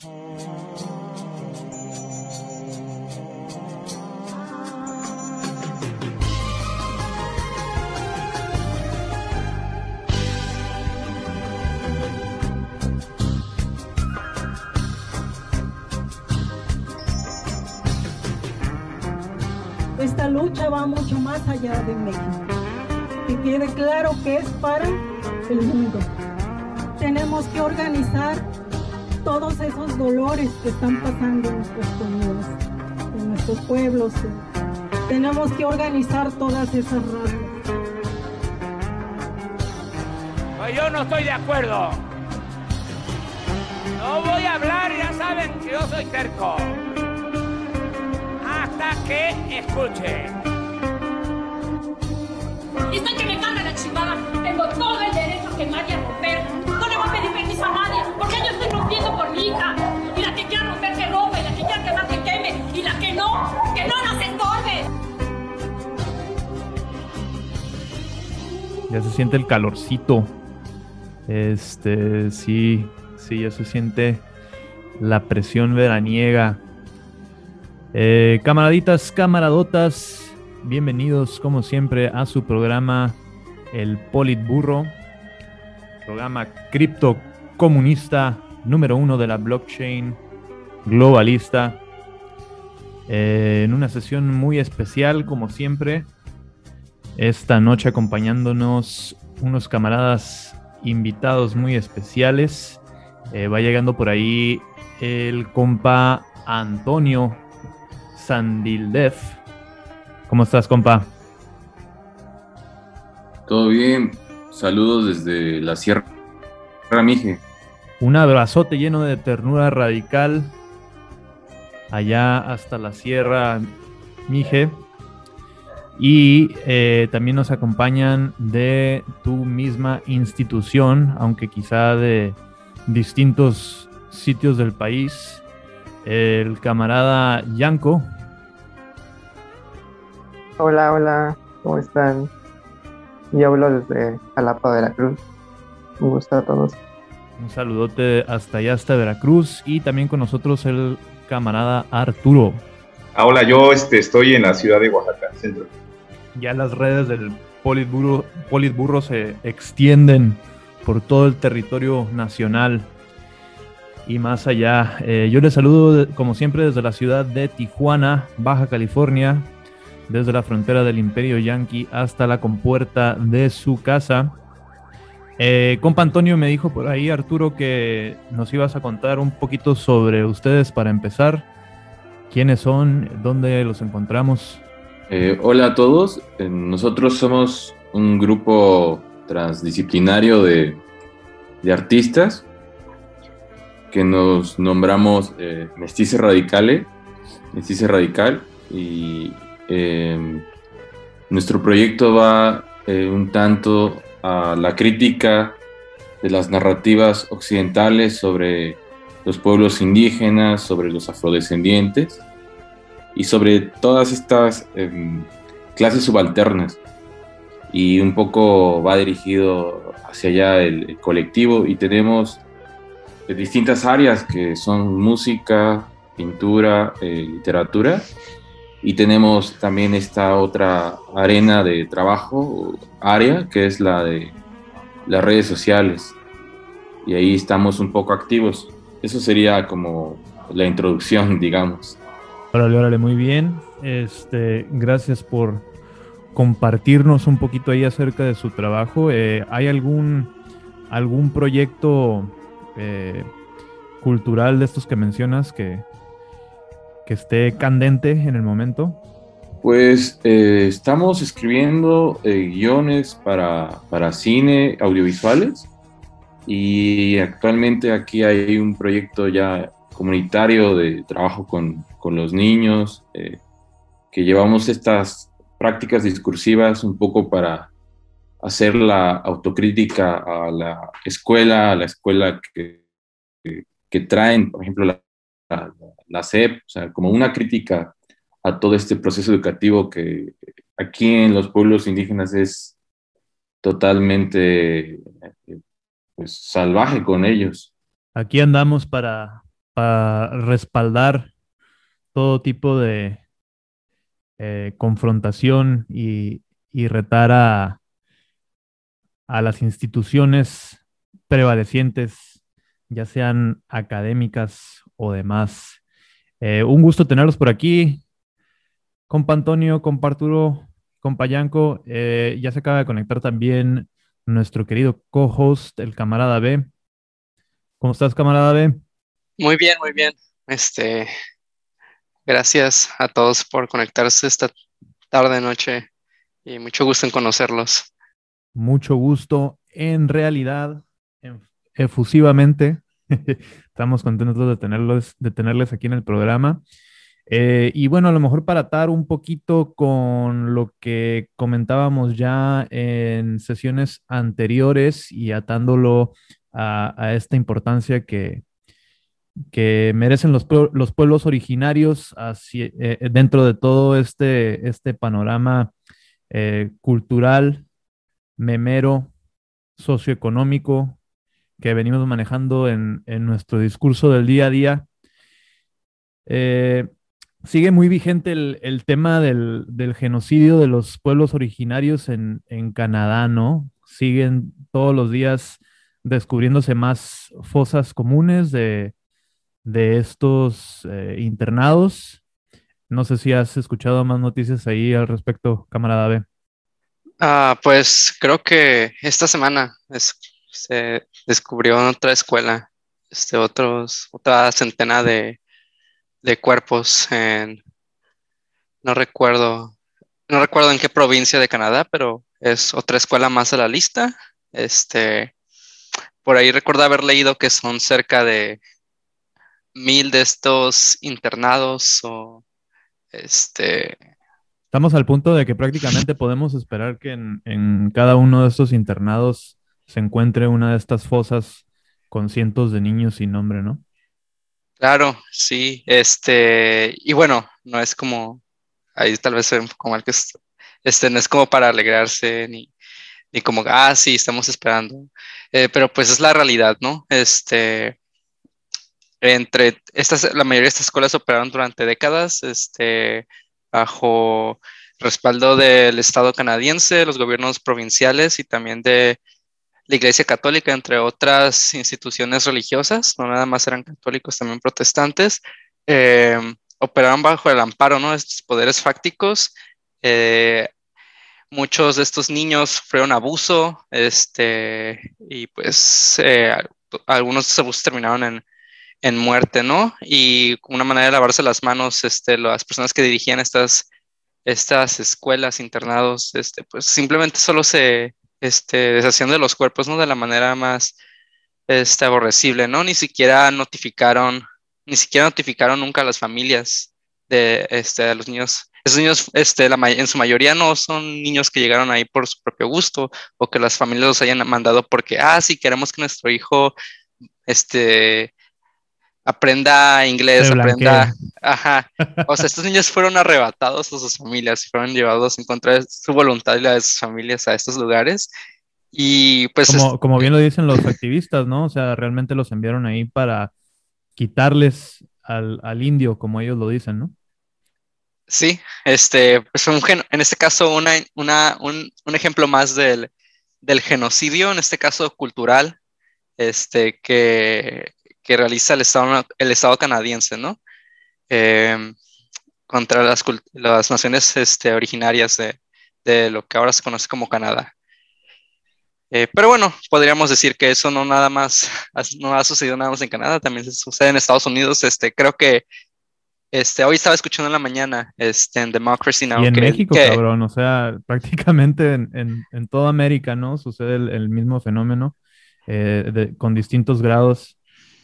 Esta lucha va mucho más allá de México. Que quede claro que es para el mundo. Tenemos que organizar todos esos dolores que están pasando en nuestras comunidades, en nuestros pueblos. Tenemos que organizar todas esas razas. Pues yo no estoy de acuerdo. No voy a hablar, ya saben que yo soy terco que escuche. Dicen que me carga la chingada. Tengo todo el derecho y a romper. No le voy a pedir permiso a nadie, porque yo Y la que quiera romper que rompa, y la que quiera quemar que queme, y la que no, que no nos estorbe. Ya se siente el calorcito. Este, sí, sí, ya se siente la presión veraniega eh, camaraditas, camaradotas, bienvenidos como siempre a su programa El Politburro, programa cripto comunista número uno de la blockchain globalista. Eh, en una sesión muy especial, como siempre, esta noche acompañándonos unos camaradas invitados muy especiales. Eh, va llegando por ahí el compa Antonio Sandildef. ¿Cómo estás, compa? Todo bien. Saludos desde la Sierra Mije. Un abrazote lleno de ternura radical allá hasta la Sierra Mije. Y eh, también nos acompañan de tu misma institución, aunque quizá de distintos sitios del país, el camarada Yanko. Hola, hola, ¿cómo están? Yo hablo desde Jalapa, Veracruz. Un gusto a todos. Un saludote hasta allá, hasta Veracruz. Y también con nosotros el camarada Arturo. Ah, hola, yo este, estoy en la ciudad de Oaxaca, centro. Ya las redes del Politburro, Politburro se extienden por todo el territorio nacional y más allá. Eh, yo les saludo, como siempre, desde la ciudad de Tijuana, Baja California desde la frontera del Imperio Yankee hasta la compuerta de su casa. Eh, compa Antonio me dijo por ahí, Arturo, que nos ibas a contar un poquito sobre ustedes para empezar. ¿Quiénes son? ¿Dónde los encontramos? Eh, hola a todos. Eh, nosotros somos un grupo transdisciplinario de, de artistas que nos nombramos Mestice Radicale, Mestice Radical, y nuestro proyecto va eh, un tanto a la crítica de las narrativas occidentales sobre los pueblos indígenas, sobre los afrodescendientes y sobre todas estas em, clases subalternas. Y un poco va dirigido hacia allá el, colectivo y tenemos distintas áreas que son música, pintura, eh, literatura y tenemos también esta otra arena de trabajo, área, que es la de las redes sociales. Y ahí estamos un poco activos. Eso sería como la introducción, digamos. Órale, órale, muy bien. Este, gracias por compartirnos un poquito ahí acerca de su trabajo. Eh, ¿Hay algún, algún proyecto eh, cultural de estos que mencionas que, que esté candente en el momento? Pues eh, estamos escribiendo eh, guiones para, para, cine, audiovisuales, y actualmente aquí hay un proyecto ya comunitario de trabajo con, con los niños, eh, que llevamos estas prácticas discursivas un poco para hacer la autocrítica a la escuela, a la escuela que, que, que traen, por ejemplo, la, la, CEP, o sea, como una crítica a todo este proceso educativo que aquí en los pueblos indígenas es totalmente pues, salvaje con ellos. Aquí andamos para, respaldar todo tipo de eh, confrontación y, retar a las instituciones prevalecientes, ya sean académicas o demás. Eh, un gusto tenerlos por aquí. Compa Antonio, compa Arturo, compa Yanko. Eh, ya se acaba de conectar también nuestro querido co-host, el camarada B. ¿Cómo estás, camarada B? Muy bien, muy bien. Este, gracias a todos por conectarse esta tarde, noche y mucho gusto en conocerlos. Mucho gusto. En realidad, efusivamente, estamos contentos de tenerlos, de tenerles aquí en el programa. Eh, y bueno, a lo mejor para atar un poquito con lo que comentábamos ya en sesiones anteriores y atándolo a, esta importancia que, que merecen los, los pueblos originarios eh, dentro de todo este, este panorama eh, cultural, memero, socioeconómico que venimos manejando en, nuestro discurso del día a día. Eh, sigue muy vigente el, tema del, genocidio de los pueblos originarios en, Canadá, ¿no? Siguen todos los días descubriéndose más fosas comunes de, estos eh, internados. No sé si has escuchado más noticias ahí al respecto, camarada B. Ah, pues creo que esta semana se descubrió otra escuela, este, otros, otra centena de, de cuerpos en, no recuerdo, no recuerdo en qué provincia de Canadá, pero es otra escuela más a la lista. Este, por ahí recuerdo haber leído que son cerca de mil de estos internados o este. Estamos al punto de que prácticamente podemos esperar que en, en cada uno de estos internados se encuentre una de estas fosas con cientos de niños sin nombre, ¿no? Claro, sí, este, y bueno, no es como, ahí tal vez un poco mal que este, no es como para alegrarse, ni, ni como, ah, sí, estamos esperando, eh, pero pues es la realidad, ¿no? Este, entre estas, la mayoría de estas escuelas operaron durante décadas, este, bajo respaldo del Estado canadiense, los gobiernos provinciales y también de la Iglesia Católica, entre otras instituciones religiosas, no nada más eran católicos, también protestantes, eh, operaban bajo el amparo ¿no? de estos poderes fácticos. Eh, muchos de estos niños sufrieron abuso, este, y pues eh, algunos de abusos terminaron en, en, muerte, ¿no? Y una manera de lavarse las manos, este, las personas que dirigían estas, estas escuelas, internados, este, pues simplemente solo se, este, deshaciendo de los cuerpos, ¿no? De la manera más este, aborrecible, ¿no? Ni siquiera notificaron, ni siquiera notificaron nunca a las familias de, este, los niños. Esos niños, este, en su mayoría no son niños que llegaron ahí por su propio gusto o que las familias los hayan mandado porque, ah, sí, queremos que nuestro hijo, este, aprenda inglés, aprenda, ajá. O sea, estos niños fueron arrebatados a sus familias, fueron llevados en contra de su voluntad y la de sus familias a estos lugares. Y pues... Como, como bien lo dicen los activistas, ¿no? O sea, realmente los enviaron ahí para quitarles al, al indio, como ellos lo dicen, ¿no? Sí, este, pues un en este caso una, una, un, un ejemplo más del, del genocidio, en este caso cultural, este, que, que realiza el Estado, el Estado canadiense, ¿no? Em, contra las, las naciones este, originarias de, de, lo que ahora se conoce como Canadá. Eh, pero bueno, podríamos decir que eso no nada más, no ha sucedido nada más en Canadá, también sucede en Estados Unidos. Este, creo que este, hoy estaba escuchando en la mañana este, en Democracy Now. Y en México, cabrón, o sea, prácticamente en, en, en toda América, ¿no? Sucede el, el mismo fenómeno eh, de, con distintos grados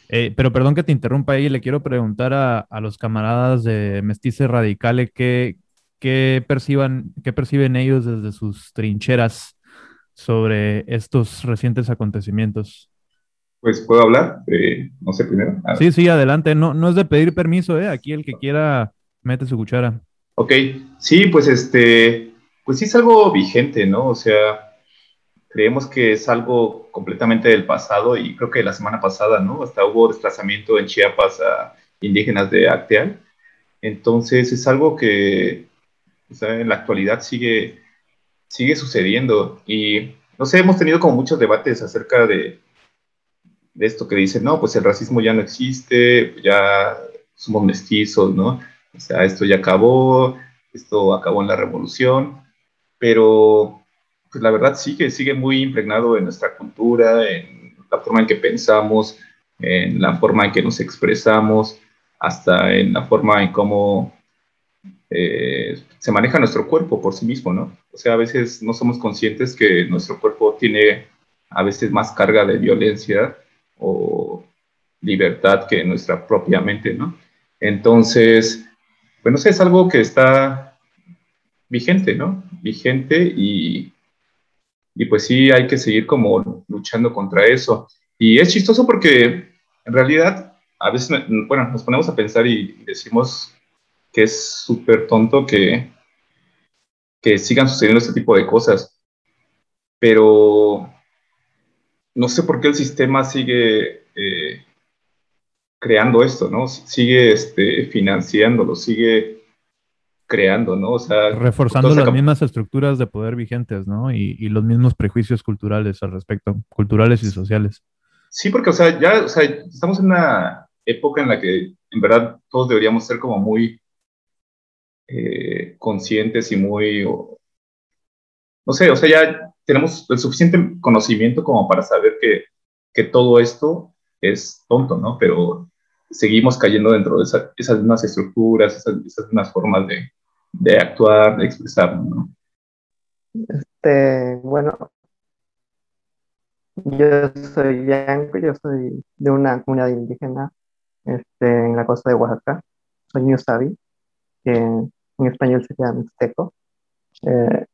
eh, pero perdón que te interrumpa ahí, le quiero preguntar a, los camaradas de Mestice Radicales qué, perciban, qué perciben ellos desde sus trincheras sobre estos recientes acontecimientos. Pues puedo hablar, eh, no sé primero. Ah. Sí, sí, adelante. No, no es de pedir permiso, ¿eh? Aquí el que quiera mete su cuchara. Ok, sí, pues este, pues sí es algo vigente, ¿no? O sea, creemos que es algo completamente del pasado y creo que la semana pasada, ¿no? Hasta hubo desplazamiento en Chiapas a indígenas de Acteal. Entonces es algo que en la actualidad sigue, sigue sucediendo y no sé, hemos tenido como muchos debates acerca de, de esto que dicen, no, pues el racismo ya no existe, ya somos mestizos, ¿no? O sea, esto ya acabó, esto acabó en la revolución, pero pues la verdad sigue, sigue muy impregnado en nuestra cultura, en la forma en que pensamos, en la forma en que nos expresamos, hasta en la forma en cómo eh, se maneja nuestro cuerpo por sí mismo, ¿no? O sea, a veces no somos conscientes que nuestro cuerpo tiene a veces más carga de violencia o libertad que nuestra propia mente, ¿no? Entonces, bueno, sé, es algo que está vigente, ¿no? Vigente y, y pues sí hay que seguir como luchando contra eso. Y es chistoso porque en realidad a veces, bueno, nos ponemos a pensar y decimos que es súper tonto que, que sigan sucediendo este tipo de cosas. Pero no sé por qué el sistema sigue eh, creando esto, ¿no? Sigue este, financiándolo, sigue creando, ¿no? O sea, reforzando las mismas estructuras de poder vigentes, ¿no? Y, y, los mismos prejuicios culturales al respecto, culturales y sociales. Sí, porque, o sea, ya, o sea, estamos en una época en la que en verdad todos deberíamos ser como muy eh, conscientes y muy, no sé, o sea, ya tenemos el suficiente conocimiento como para saber que, que todo esto es tonto, ¿no? Pero seguimos cayendo dentro de esas mismas estructuras, esas, esas mismas formas de, de actuar, de expresarnos, ¿no? Este, bueno, yo soy Bianco, yo soy de una comunidad indígena este, en la costa de Oaxaca, soy Ñusabi, que en español se llama mixteco. Eh,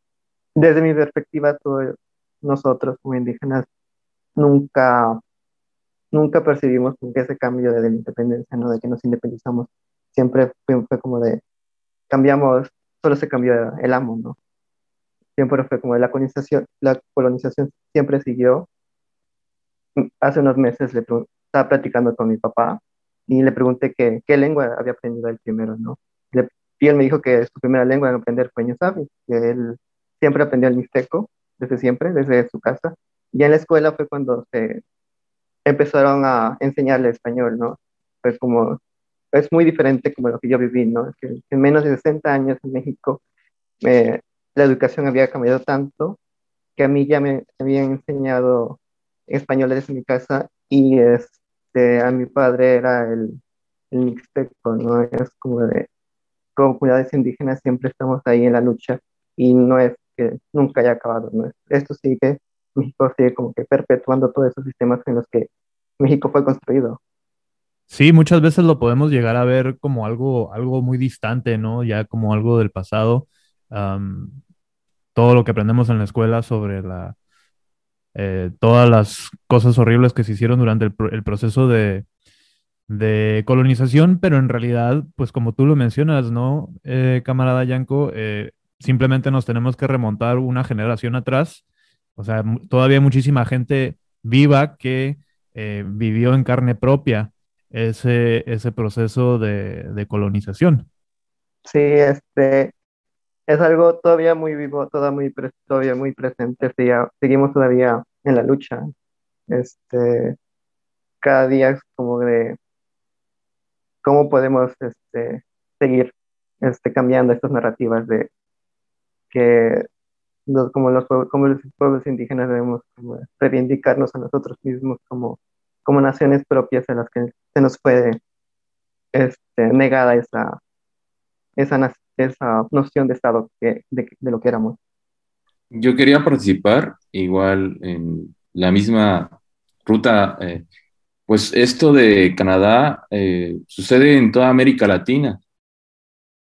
desde mi perspectiva, todos nosotros como indígenas nunca, nunca percibimos ese cambio de la independencia, ¿no? de que nos independizamos. Siempre fue, como de, cambiamos, solo se cambió el amo, ¿no? Siempre fue como de la colonización, la colonización siempre siguió. Hace unos meses le estaba platicando con mi papá y le pregunté qué, qué lengua había aprendido él primero, ¿no? Le, y él me dijo que su primera lengua en aprender fue ñusabi, que él siempre aprendió el mixteco, desde siempre, desde su casa. Y en la escuela fue cuando se empezaron a enseñarle español, ¿no? Pues como, es muy diferente como lo que yo viví, ¿no? Que en menos de 60 años en México eh, la educación había cambiado tanto que a mí ya me habían enseñado español desde mi casa y este, a mi padre era el, el mixteco, ¿no? Es como de, comunidades indígenas siempre estamos ahí en la lucha y no es que nunca haya acabado. ¿no? Esto sigue, México sigue como que perpetuando todos esos sistemas en los que México fue construido. Sí, muchas veces lo podemos llegar a ver como algo, algo muy distante, ¿no? Ya como algo del pasado. todo lo que aprendemos en la escuela sobre la, eh, todas las cosas horribles que se hicieron durante el proceso de, de colonización, pero en realidad, pues como tú lo mencionas, ¿no, eh, camarada Yanko? Eh, simplemente nos tenemos que remontar una generación atrás. O sea, todavía hay muchísima gente viva que eh, vivió en carne propia ese, ese proceso de, colonización. Sí, este es algo todavía muy vivo, todavía muy, todavía muy presente. seguimos todavía en la lucha. Este, cada día es como de cómo podemos este, seguir este, cambiando estas narrativas de que como, los, como los pueblos indígenas debemos reivindicarnos a nosotros mismos como, como naciones propias en las que se nos fue este, negada esa, esa, esa noción de Estado que, de, de, lo que éramos. Yo quería participar igual en la misma ruta eh, pues esto de Canadá eh, sucede en toda América Latina,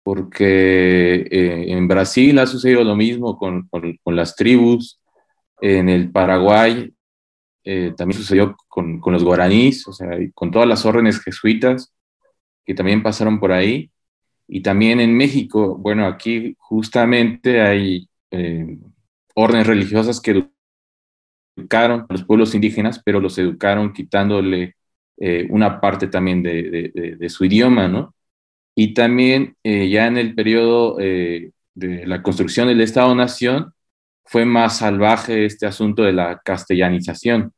porque eh, en Brasil ha sucedido lo mismo con, las tribus, en el Paraguay eh, también sucedió con, los guaraníes, o sea, con todas las órdenes jesuitas que también pasaron por ahí, y también en México, bueno, aquí justamente hay órdenes religiosas que educaron a los pueblos indígenas, pero los educaron quitándole eh, una parte también de, su idioma, ¿no? Y también eh, ya en el periodo de la construcción del Estado-Nación, fue más salvaje este asunto de la castellanización.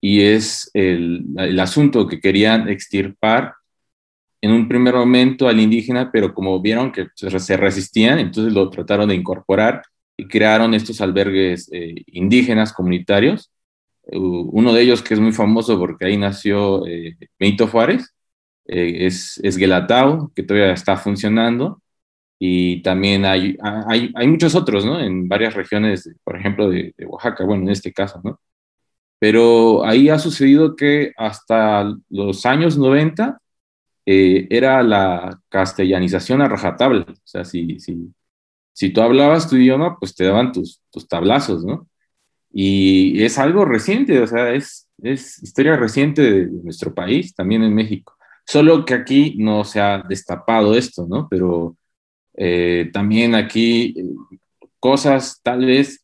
Y es el, asunto que querían extirpar en un primer momento al indígena, pero como vieron que se resistían, entonces lo trataron de incorporar y crearon estos albergues eh, indígenas comunitarios. Uno de ellos que es muy famoso porque ahí nació eh, Benito Juárez, eh, es, es Guelatao, que todavía está funcionando, y también hay, hay, hay, muchos otros, ¿no? En varias regiones, por ejemplo, de, de, Oaxaca, bueno, en este caso, ¿no? Pero ahí ha sucedido que hasta los años 90 eh, era la castellanización a rajatabla. O sea, si, si, si tú hablabas tu idioma, pues te daban tus, tus tablazos, ¿no? Y es algo reciente, o sea, es, es historia reciente de nuestro país, también en México. Solo que aquí no se ha destapado esto, ¿no? Pero eh, también aquí eh, cosas tal vez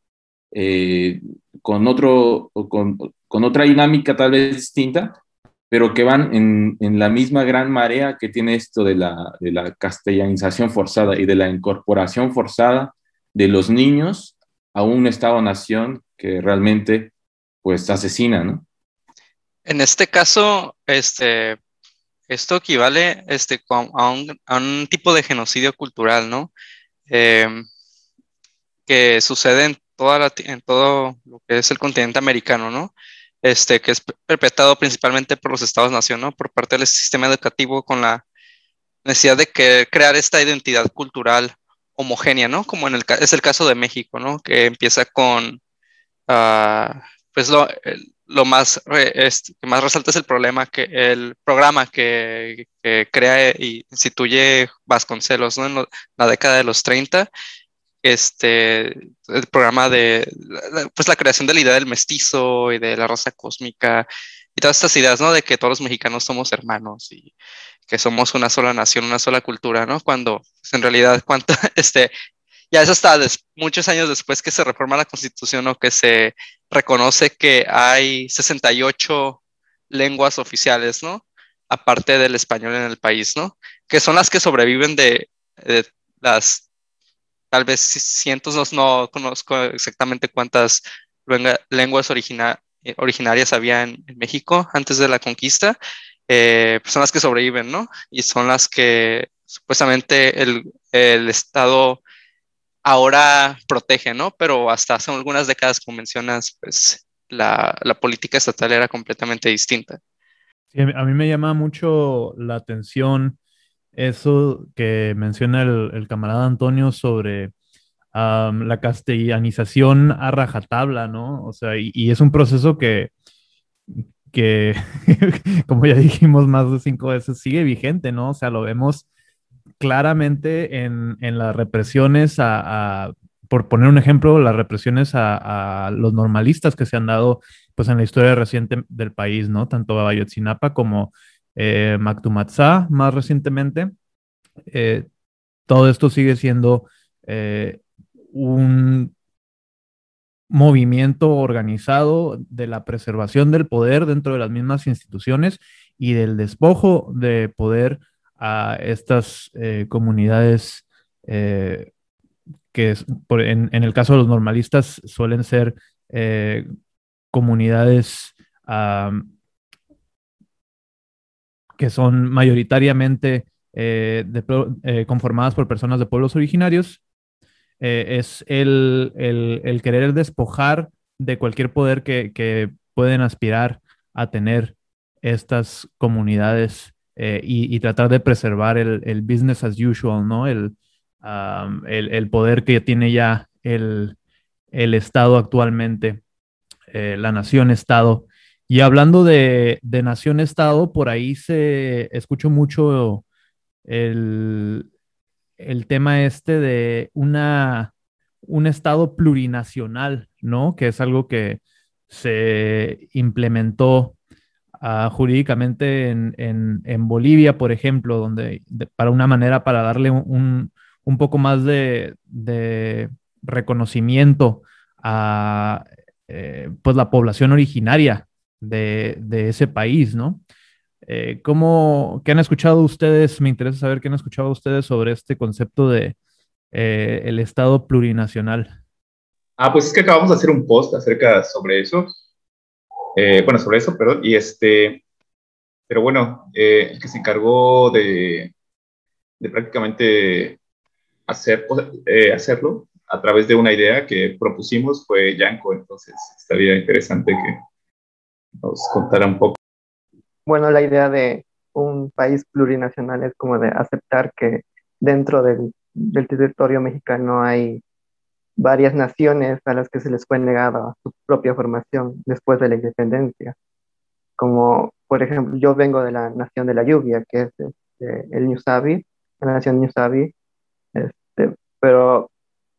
con, otro, con, otra dinámica tal vez distinta, pero que van en, en, la misma gran marea que tiene esto de la, de la castellanización forzada y de la incorporación forzada de los niños a un Estado-nación que realmente pues asesina, ¿no? En este caso, este, esto equivale este, a, un, tipo de genocidio cultural, ¿no? Eh, que sucede en, toda la, en todo lo que es el continente americano, ¿no? este, que es perpetrado principalmente por los estados-nación, ¿no? Por parte del sistema educativo con la necesidad de crear esta identidad cultural homogénea, ¿no? Como en el, es el caso de México, ¿no? Que empieza con, uh, pues lo, lo más, este, más resalta es el problema que, el programa que, que crea y instituye Vasconcelos, ¿no? En la década de los 30, este, el programa de, pues la creación de la idea del mestizo y de la raza cósmica y todas estas ideas, ¿no? De que todos los mexicanos somos hermanos y que somos una sola nación, una sola cultura, ¿no? Cuando pues, en realidad, cuánto, este, ya es hasta muchos años después que se reforma la constitución o que se reconoce que hay 68 lenguas oficiales, ¿no? Aparte del español en el país, ¿no? Que son las que sobreviven de, las tal vez cientos, no, conozco exactamente cuántas lenguas eh, originarias había en, México antes de la conquista, eh, pues son las que sobreviven, ¿no? Y son las que supuestamente el, el Estado ahora protege, ¿no? Pero hasta hace algunas décadas, como mencionas, pues la, la política estatal era completamente distinta. a mí me llama mucho la atención eso que menciona el, camarada Antonio sobre la castellanización a rajatabla, ¿no? O sea, y, es un proceso que, que como ya dijimos más de cinco veces, sigue vigente, ¿no? O sea, lo vemos claramente en, las represiones a, por poner un ejemplo, las represiones a, los normalistas que se han dado pues en la historia reciente del país, ¿no? Tanto a Ayotzinapa como eh, más recientemente. Eh, todo esto sigue siendo eh, un movimiento organizado de la preservación del poder dentro de las mismas instituciones y del despojo de poder a estas eh, comunidades que en, el caso de los normalistas suelen ser comunidades que son mayoritariamente eh, eh, conformadas por personas de pueblos originarios, eh, es el, el, querer despojar de cualquier poder que, pueden aspirar a tener estas comunidades y, tratar de preservar el, business as usual, ¿no? El, el, poder que tiene ya el, Estado actualmente, la nación-Estado. Y hablando de, nación-estado, por ahí se escucho mucho el, tema este de una, un estado plurinacional, ¿no? Que es algo que se implementó jurídicamente en, Bolivia, por ejemplo, donde para una manera para darle un, poco más de, de reconocimiento a pues la población originaria de, ese país, ¿no? ¿cómo, ¿Qué han escuchado ustedes? Me interesa saber qué han escuchado ustedes sobre este concepto de el Estado plurinacional. Ah, pues es que acabamos de hacer un post acerca sobre eso. Bueno, sobre eso, perdón. Y este, pero bueno, el que se encargó de, de prácticamente hacer, eh, hacerlo a través de una idea que propusimos fue Yanko, entonces estaría interesante que nos contara un poco. Bueno, la idea de un país plurinacional es como de aceptar que dentro del, del territorio mexicano hay varias naciones a las que se les fue negada su propia formación después de la independencia. Como, por ejemplo, yo vengo de la nación de la lluvia, que es este, el Ñusabi, la nación Ñusabi, este, pero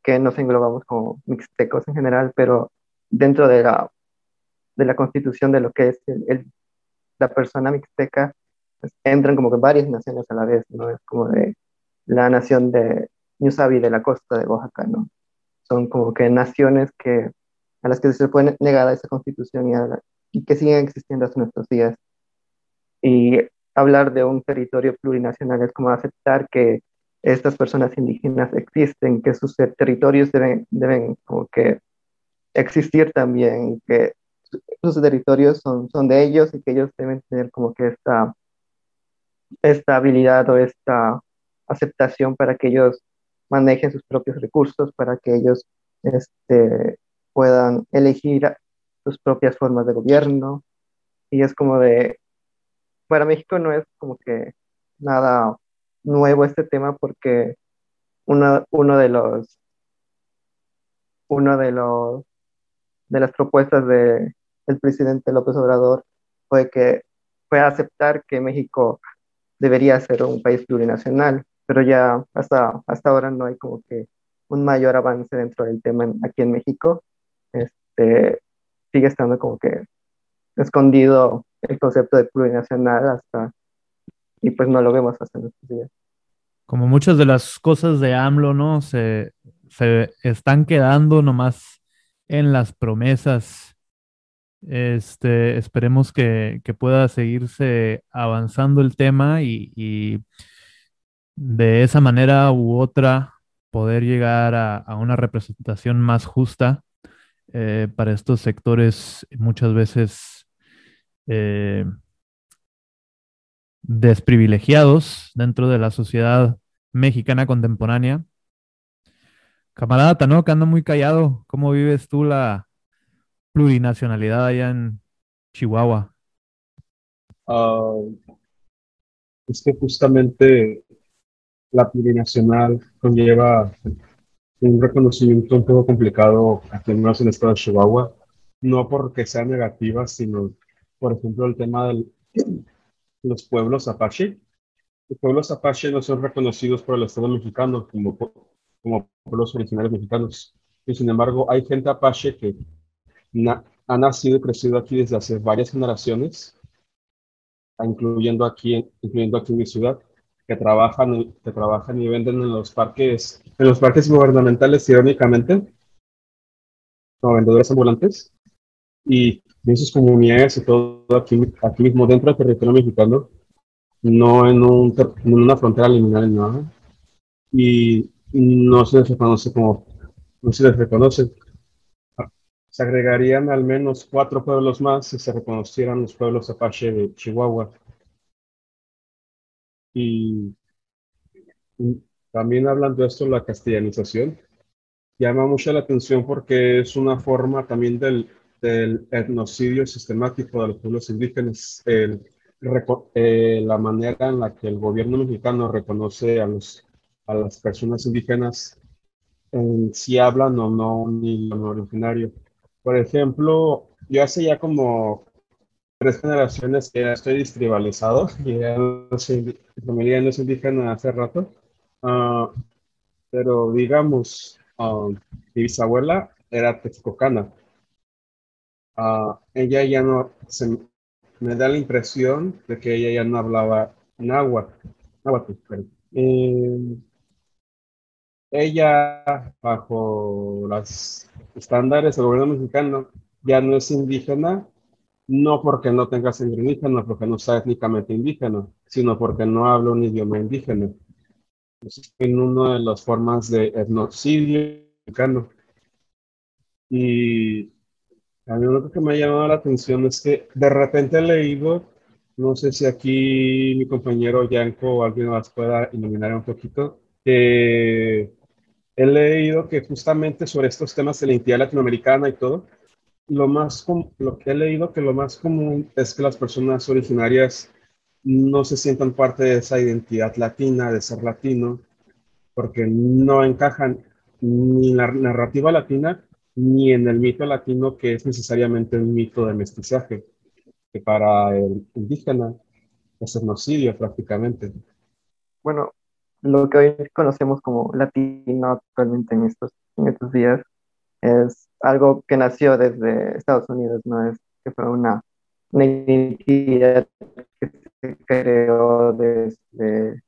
que nos englobamos como mixtecos en general, pero dentro de la, de la constitución de lo que es el, la persona mixteca, pues, entran como que varias naciones a la vez, ¿no? Es como de la nación de Ñusabi de la costa de Oaxaca, ¿no? Son como que naciones que, a las que se puede negar esa constitución y, y que siguen existiendo hasta nuestros días. Y hablar de un territorio plurinacional es como aceptar que estas personas indígenas existen, que sus territorios deben, deben como que existir también, que sus territorios son, son de ellos y que ellos deben tener como que esta, esta habilidad o esta aceptación para que ellos manejen sus propios recursos, para que ellos este, puedan elegir sus propias formas de gobierno. Y es como de, para México no es como que nada nuevo este tema porque uno, uno de los uno de los de las propuestas de el presidente López Obrador fue que fue aceptar que México debería ser un país plurinacional, pero ya hasta, hasta ahora no hay como que un mayor avance dentro del tema aquí en México. Este, sigue estando como que escondido el concepto de plurinacional hasta, y pues no lo vemos hasta nuestros días. Como muchas de las cosas de AMLO, ¿no? Se, se están quedando nomás en las promesas. Este, esperemos que, que pueda seguirse avanzando el tema y, y, de esa manera u otra poder llegar a, una representación más justa eh, para estos sectores muchas veces eh, desprivilegiados dentro de la sociedad mexicana contemporánea. Camarada Tano, que anda muy callado, ¿cómo vives tú la plurinacionalidad allá en Chihuahua? Ah, es que justamente la plurinacional conlleva un reconocimiento un poco complicado aquí en el estado de Chihuahua, no porque sea negativa, sino por ejemplo, el tema de los pueblos apache. Los pueblos apache no son reconocidos por el Estado mexicano como, como pueblos originarios mexicanos. Y sin embargo, hay gente apache que ha nacido y crecido aquí desde hace varias generaciones, incluyendo aquí, incluyendo aquí en mi ciudad, que trabajan, que trabajan y venden en los parques, en los parques gubernamentales, irónicamente, como vendedores ambulantes. Y en sus comunidades y todo aquí, aquí mismo dentro del territorio mexicano, no en, un, en una frontera liminal, nada. Y no se les reconoce como, no se les reconoce. Se agregarían al menos cuatro pueblos más si se reconocieran los pueblos apache de Chihuahua. Y, también hablando de esto, la castellanización llama mucho la atención porque es una forma también del, del etnocidio sistemático de los pueblos indígenas, el, eh, la manera en la que el gobierno mexicano reconoce a, los, a las personas indígenas en si hablan o no ni lo originario. Por ejemplo, yo hace ya como tres generaciones que ya estoy distribalizado y ya no mi familia no es indígena hace rato, uh, pero digamos, uh, mi bisabuela era texcocana Ah, ella ya no, se, me da la impresión de que ella ya no hablaba náhuatl. Eh, ella, bajo los estándares del gobierno mexicano, ya no es indígena, no porque no tenga sangre indígena, porque no sea étnicamente indígena, sino porque no habla un idioma indígena. Es en una de las formas de etnocidio mexicano. Y a mí lo que me ha llamado la atención es que de repente he leído, no sé si aquí mi compañero Yanko o alguien más pueda iluminar un poquito, que he leído que justamente sobre estos temas de la identidad latinoamericana y todo, lo más lo que he leído que lo más común es que las personas originarias no se sientan parte de esa identidad latina, de ser latino, porque no encajan ni en la narrativa latina ni en el mito latino que es necesariamente un mito de mestizaje, que para el indígena es etnocidio prácticamente. Bueno, lo que hoy conocemos como latino actualmente en estos, en estos días es algo que nació desde Estados Unidos, no es que fue una, una identidad que se creó desde,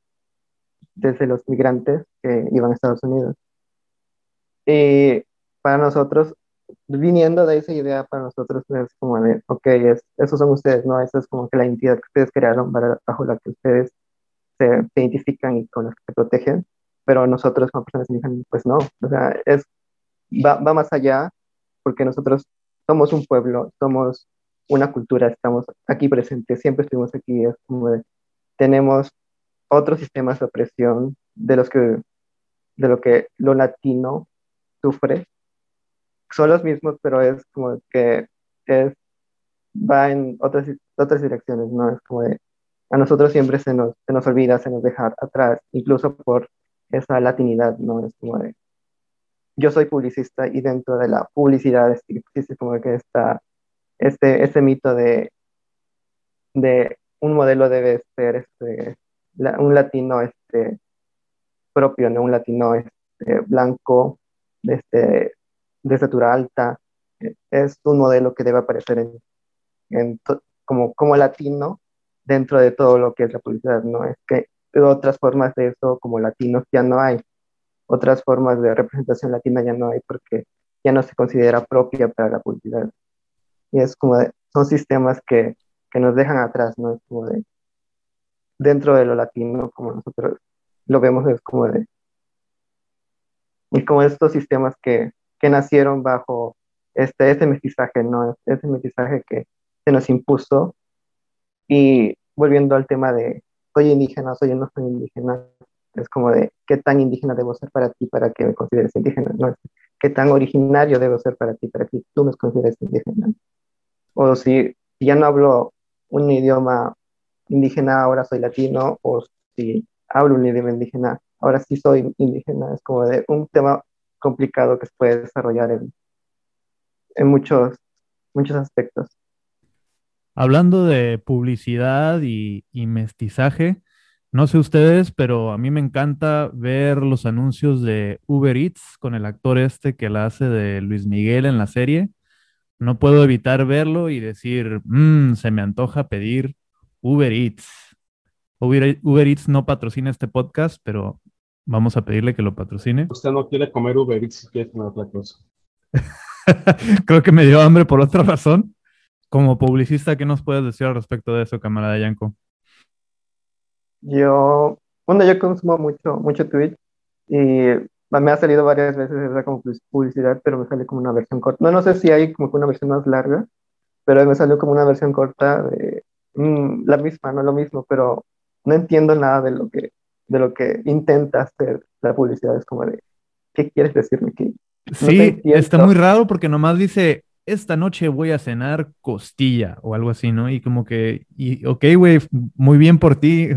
desde los migrantes que iban a Estados Unidos. Y para nosotros, viniendo de esa idea, para nosotros es como de, ok, es, esos son ustedes, ¿no? Esa es como que la identidad que ustedes crearon para, bajo la que ustedes se, identifican y con las que se protegen, pero nosotros como personas indígenas, pues no, o sea, es, va, va más allá porque nosotros somos un pueblo, somos una cultura, estamos aquí presentes, siempre estuvimos aquí, es como de, tenemos otros sistemas de opresión de los que, de lo que lo latino sufre, son los mismos, pero es como que es, va en otras, otras direcciones, ¿no? Es como de, a nosotros siempre se nos, se nos olvida, se nos deja atrás, incluso por esa latinidad, ¿no? Es como de, yo soy publicista y dentro de la publicidad existe como que está este, este mito de, de un modelo debe ser este, un latino este, propio, ¿no? Un latino este, blanco, este, de estatura alta. Es un modelo que debe aparecer en, como, como latino dentro de todo lo que es la publicidad, ¿no? Es que otras formas de eso como latinos ya no hay. Otras formas de representación latina ya no hay porque ya no se considera propia para la publicidad. Y es como, son sistemas que, que nos dejan atrás, ¿no? Es como de, dentro de lo latino, como nosotros lo vemos, es como de, y como estos sistemas que, que nacieron bajo este, este mestizaje, ¿no? Ese mestizaje que se nos impuso y volviendo al tema de soy indígena, soy no soy indígena, es como de qué tan indígena debo ser para ti para que me consideres indígena, ¿no? qué tan originario debo ser para ti para que tú me consideres indígena. O si, ya no hablo un idioma indígena, ahora soy latino, o si hablo un idioma indígena, ahora sí soy indígena. Es como de un tema complicado que se puede desarrollar en, en muchos, muchos aspectos. Hablando de publicidad y, mestizaje, no sé ustedes, pero a mí me encanta ver los anuncios de Uber Eats con el actor este que la hace de Luis Miguel en la serie. No puedo evitar verlo y decir, mmm, se me antoja pedir Uber Eats. Uber, Uber, Eats no patrocina este podcast, pero vamos a pedirle que lo patrocine. Usted no quiere comer Uber Eats si quiere comer otra cosa. Creo que me dio hambre por otra razón. Como publicista, ¿qué nos puedes decir al respecto de eso, camarada Yanko? Yo, bueno, yo consumo mucho, mucho Twitch y me ha salido varias veces esa como publicidad, pero me sale como una versión corta. No, no sé si hay como una versión más larga, pero me salió como una versión corta de mm, la misma, no lo mismo, pero no entiendo nada de lo que, de lo que intenta hacer la publicidad. Es como de, ¿qué quieres decirme? aquí? sí, está muy raro porque nomás dice, esta noche voy a cenar costilla o algo así, ¿no? Y como que, y, ok, güey, muy bien por ti.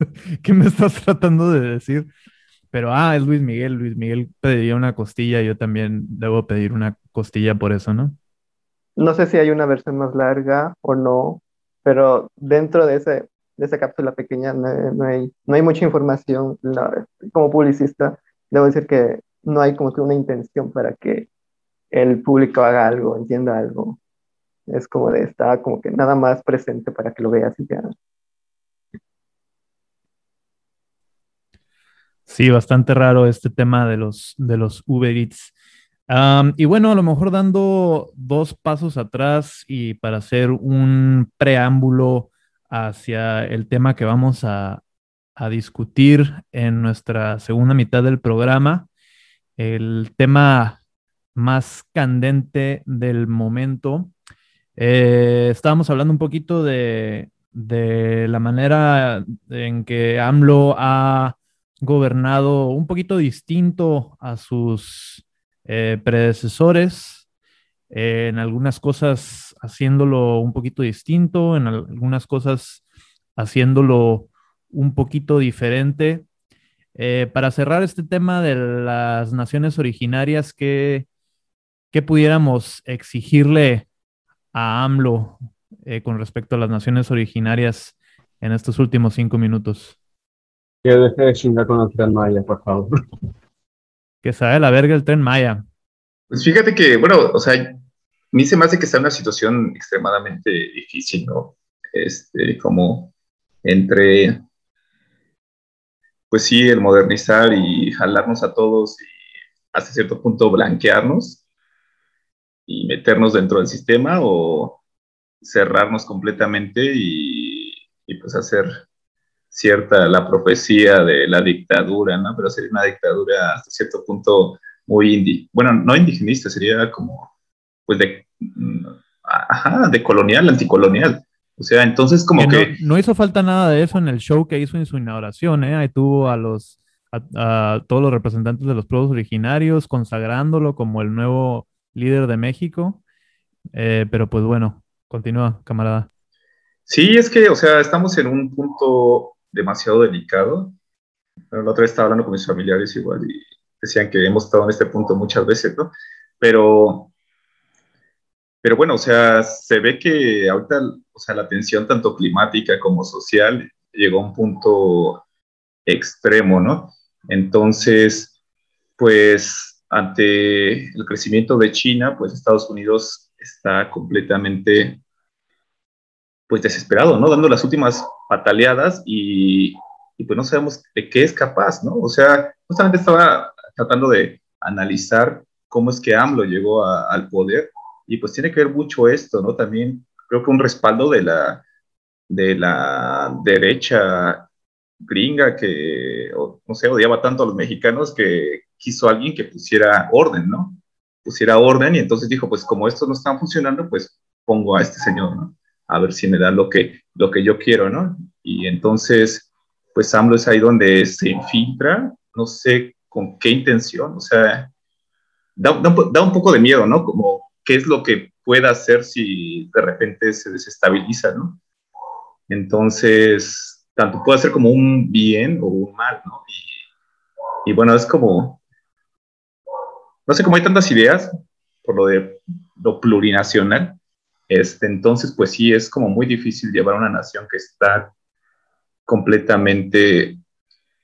¿Qué me estás tratando de decir? Pero, ah, es Luis Miguel. Luis Miguel pediría una costilla, yo también debo pedir una costilla por eso, ¿no? No sé si hay una versión más larga o no, pero dentro de, ese, de esa cápsula pequeña no, hay, no hay mucha información. como publicista, debo decir que no hay como que una intención para que el público haga algo, entienda algo. Es como de estar como que nada más presente para que lo veas y ya. Sí, bastante raro este tema de los, de los Uber Eats. Y bueno, a lo mejor dando dos pasos atrás y para hacer un preámbulo hacia el tema que vamos a, a discutir en nuestra segunda mitad del programa, el tema más candente del momento. Eh, estábamos hablando un poquito de, de la manera en que AMLO ha gobernado un poquito distinto a sus eh, predecesores, eh, en algunas cosas haciéndolo un poquito distinto, en al- algunas cosas haciéndolo un poquito diferente. Eh, para cerrar este tema de las naciones originarias, ¿qué, qué pudiéramos exigirle a AMLO con respecto a las naciones originarias en estos últimos cinco minutos? Que deje de chingar con el tren Maya, por favor. Que sabe la verga el tren Maya. Pues fíjate que, bueno, o sea, a mí se me hace que está en una situación extremadamente difícil, ¿no? Este, como entre, pues sí, el modernizar y jalarnos a todos y hasta cierto punto blanquearnos y meternos dentro del sistema o cerrarnos completamente y, y pues hacer cierta la profecía de la dictadura, ¿no? Pero sería una dictadura hasta cierto punto muy indi bueno, no indigenista, sería como, pues de, mm, ajá, de colonial, anticolonial. O sea, entonces como Que que, no, no hizo falta nada de eso en el show que hizo en su inauguración, ¿eh? Ahí tuvo a los a, a todos los representantes de los pueblos originarios consagrándolo como el nuevo líder de México. Eh, pero pues bueno, continúa, camarada. sí, es que, o sea, estamos en un punto demasiado delicado. La otra vez estaba hablando con mis familiares igual y decían que hemos estado en este punto muchas veces, ¿no? Pero, pero bueno, o sea, se ve que ahorita, o sea, la tensión tanto climática como social llegó a un punto extremo, ¿no? Entonces, pues ante el crecimiento de China, pues Estados Unidos está completamente, pues desesperado, ¿no? Dando las últimas pataleadas y, y pues no sabemos de qué es capaz, ¿no? O sea, justamente estaba tratando de analizar cómo es que AMLO llegó al poder y pues tiene que ver mucho esto, ¿no? También creo que un respaldo de la, de la derecha gringa que, no sé, odiaba tanto a los mexicanos que quiso alguien que pusiera orden, ¿no? Pusiera orden y entonces dijo, pues como estos no están funcionando, pues pongo a este señor, ¿no? A ver si me da lo que, lo que yo quiero, ¿no? Y entonces, pues AMLO es ahí donde se infiltra, no sé con qué intención, o sea, da, da da un poco de miedo, ¿no? Como qué es lo que pueda hacer si de repente se desestabiliza, ¿no? Entonces, tanto puede ser como un bien o un mal, ¿no? Y, y bueno, es como, no sé, como hay tantas ideas por lo de lo plurinacional, este, entonces, pues sí, es como muy difícil llevar una nación que está completamente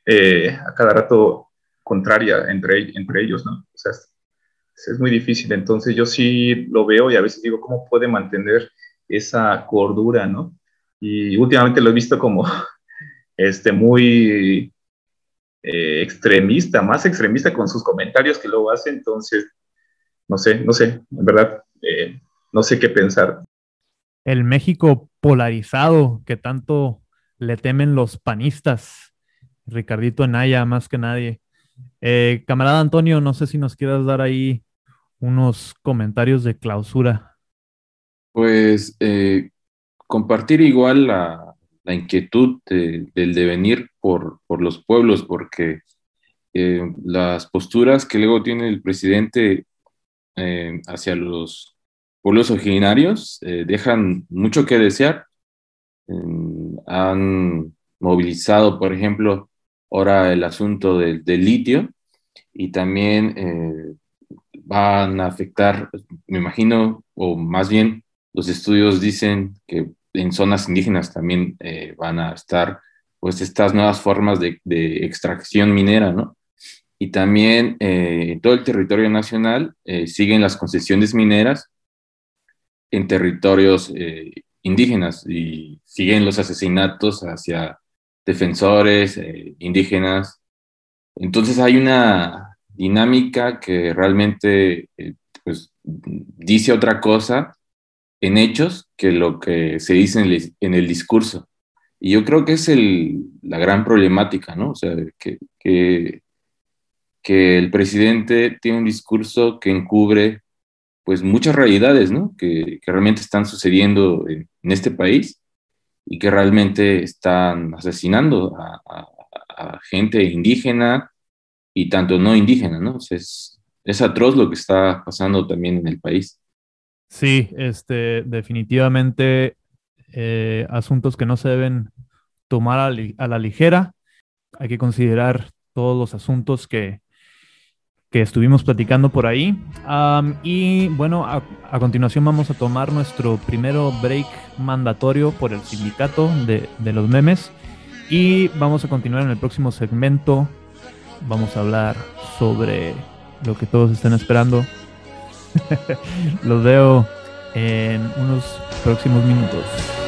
eh, a cada rato contraria entre, entre ellos, ¿no? O sea, es, es muy difícil. Entonces yo sí lo veo y a veces digo, ¿cómo puede mantener esa cordura, ¿no? Y últimamente lo he visto como este, muy eh, extremista, más extremista con sus comentarios que luego hace, entonces, no sé, no sé, en verdad, eh, no sé qué pensar. El México polarizado que tanto le temen los panistas. Ricardito Anaya, más que nadie. Eh, camarada Antonio, no sé si nos quieras dar ahí unos comentarios de clausura. Pues eh, compartir igual la, la inquietud de- del devenir por, por los pueblos, porque eh, las posturas que luego tiene el presidente eh, hacia los pueblos originarios eh, dejan mucho que desear. Mm, han movilizado, por ejemplo, ahora el asunto del, del litio y también eh, van a afectar, me imagino, o más bien los estudios dicen que en zonas indígenas también eh, van a estar pues estas nuevas formas de, de extracción minera, ¿no? Y también eh, en todo el territorio nacional eh, siguen las concesiones mineras en territorios eh, indígenas y siguen los asesinatos hacia defensores eh, indígenas. Entonces hay una, dinámica que realmente eh, pues, dice otra cosa en hechos que lo que se dice en el, en el discurso. Y yo creo que es el, la gran problemática, ¿no? O sea, que, que, que, el presidente tiene un discurso que encubre pues muchas realidades, ¿no? Que, que realmente están sucediendo en, este país y que realmente están asesinando a, gente indígena y tanto no indígena, ¿no? Es, es atroz lo que está pasando también en el país. Sí, este, definitivamente eh, asuntos que no se deben tomar a, la ligera. Hay que considerar todos los asuntos que, estuvimos platicando por ahí. Y bueno, a, a, continuación vamos a tomar nuestro primero break mandatorio por el sindicato de, de los memes. Y vamos a continuar en el próximo segmento. Vamos a hablar sobre lo que todos están esperando. Los veo en unos próximos minutos.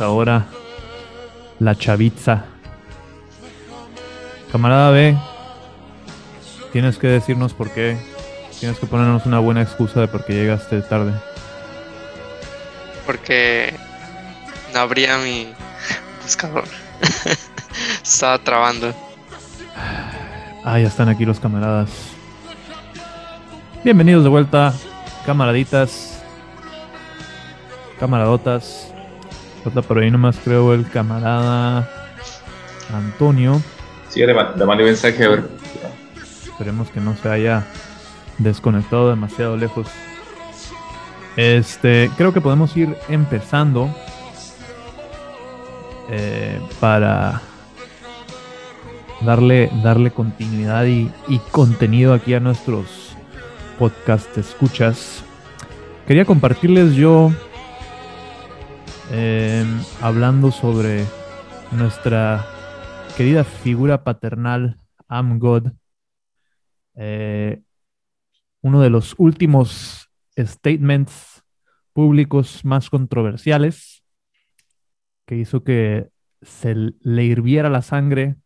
Ahora la chaviza. Camarada B, tienes que decirnos por qué. Tienes que ponernos una buena excusa de por qué llegaste tarde. Porque no abría mi buscador. Estaba trabando. Ah, ya están aquí los camaradas. Bienvenidos de vuelta, camaraditas, camaradotas. Por ahí nomás creo el camarada Antonio. Sí, le, le mandé mensaje a ver. Esperemos que no se haya desconectado demasiado lejos. Este, creo que podemos ir empezando eh, para darle, darle continuidad y, y, contenido aquí a nuestros podcast escuchas. Quería compartirles yo eh, hablando sobre nuestra querida figura paternal, Amgod. Eh, uno de los últimos statements públicos más controversiales que hizo que se le hirviera la sangre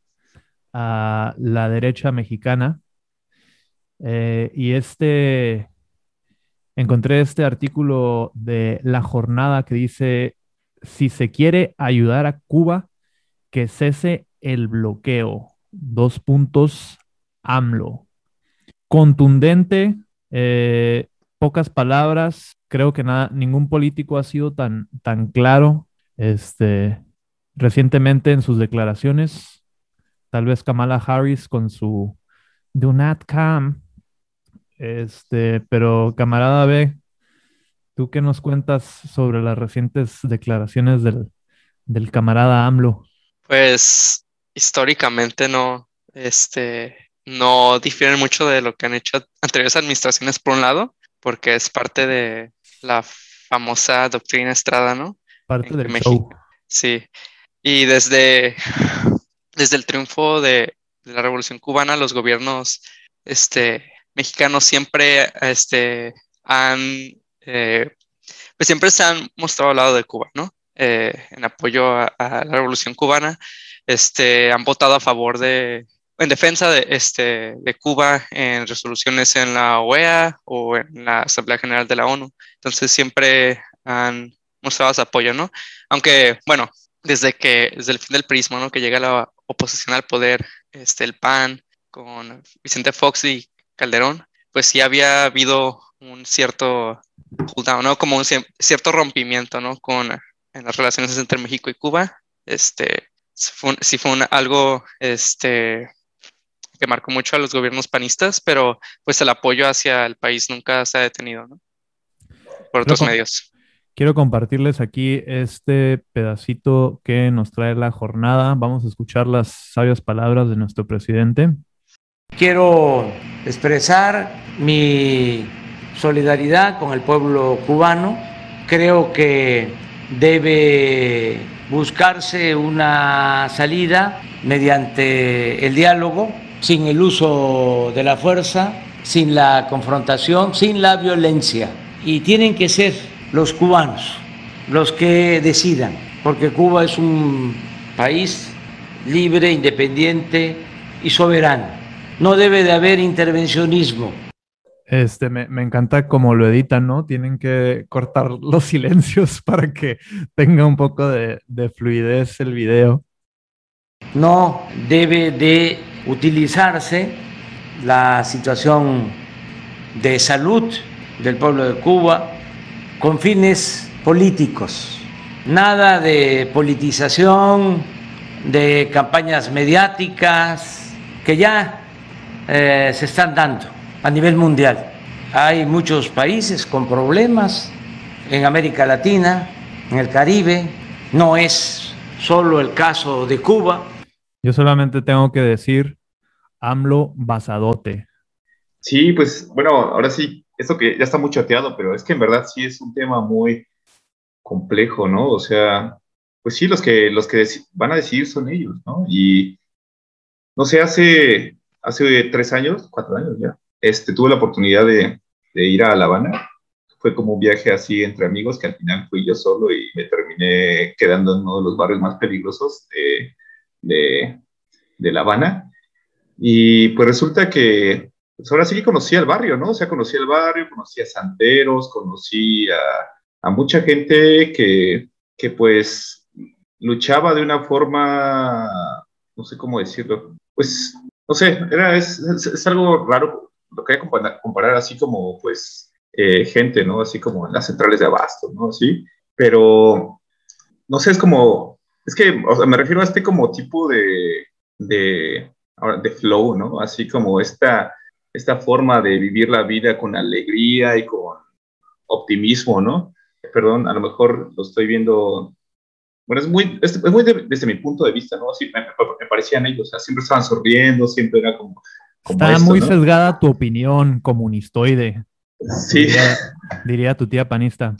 a la derecha mexicana. Eh, y este, encontré este artículo de La Jornada que dice, si se quiere ayudar a Cuba, que cese el bloqueo. Dos puntos, AMLO. Contundente, eh, pocas palabras. Creo que nada, ningún político ha sido tan, tan claro este, recientemente en sus declaraciones. Tal vez Kamala Harris con su Do Not Come. Este, pero camarada B, ¿tú qué nos cuentas sobre las recientes declaraciones del, del camarada AMLO? Pues históricamente no, este, no difieren mucho de lo que han hecho anteriores administraciones por un lado, porque es parte de la famosa doctrina Estrada, ¿no? Parte del México. Show. Sí. Y desde, desde el triunfo de, de, la Revolución Cubana, los gobiernos este, mexicanos siempre este, han eh, pues siempre se han mostrado al lado de Cuba, ¿no? Eh, en apoyo a, a, la revolución cubana, este, han votado a favor de, en defensa de, este, de Cuba en resoluciones en la OEA o en la Asamblea General de la ONU. Entonces siempre han mostrado su apoyo, ¿no? Aunque, bueno, desde que, desde el fin del prisma, ¿no? Que llega la oposición al poder, este, el PAN, con Vicente Fox y Calderón, pues sí había habido un cierto ¿no? Como un cierto rompimiento, ¿no? Con en las relaciones entre México y Cuba. Este, fue, sí fue algo, este, que marcó mucho a los gobiernos panistas, pero pues el apoyo hacia el país nunca se ha detenido, ¿no? Por otros medios. Quiero compartirles aquí este pedacito que nos trae la jornada. Vamos a escuchar las sabias palabras de nuestro presidente. Quiero expresar mi solidaridad con el pueblo cubano. Creo que debe buscarse una salida mediante el diálogo, sin el uso de la fuerza, sin la confrontación, sin la violencia. Y tienen que ser los cubanos los que decidan, porque Cuba es un país libre, independiente y soberano. No debe de haber intervencionismo. Este, me, me, encanta cómo lo editan, ¿no? Tienen que cortar los silencios para que tenga un poco de, de fluidez el video. No debe de utilizarse la situación de salud del pueblo de Cuba con fines políticos. Nada de politización, de campañas mediáticas que ya eh, se están dando a nivel mundial. Hay muchos países con problemas en América Latina, en el Caribe. No es solo el caso de Cuba. Yo solamente tengo que decir, AMLO basadote. Sí, pues bueno, ahora sí eso que ya está muy chateado, pero es que en verdad sí es un tema muy complejo, ¿no? O sea, pues sí, los que, los que van a decidir son ellos, ¿no? Y no sé, hace, hace tres años, cuatro años ya, este, tuve la oportunidad de, de ir a La Habana. Fue como un viaje así entre amigos que al final fui yo solo y me terminé quedando en uno de los barrios más peligrosos de, de, de La Habana. Y pues resulta que pues ahora sí que conocí el barrio, ¿no? O sea, conocí el barrio, conocí a santeros, conocí a, a mucha gente que, que, pues luchaba de una forma, no sé cómo decirlo, pues, no sé, era, es, es, algo raro, lo que comparar, comparar así como, pues, eh, gente, ¿no? Así como en las centrales de abasto, ¿no? Así, pero, no sé, es como, es que, o sea, me refiero a este como tipo de, de, de flow, ¿no? Así como esta esta forma de vivir la vida con alegría y con optimismo, ¿no? Perdón, a lo mejor lo estoy viendo, bueno, es muy, es, muy desde mi punto de vista, ¿no? Así me, me, parecían ellos, o sea, siempre estaban sonriendo, siempre era como... como Está esto, muy ¿no? sesgada tu opinión comunistoide. Sí. Diría, diría tu tía panista.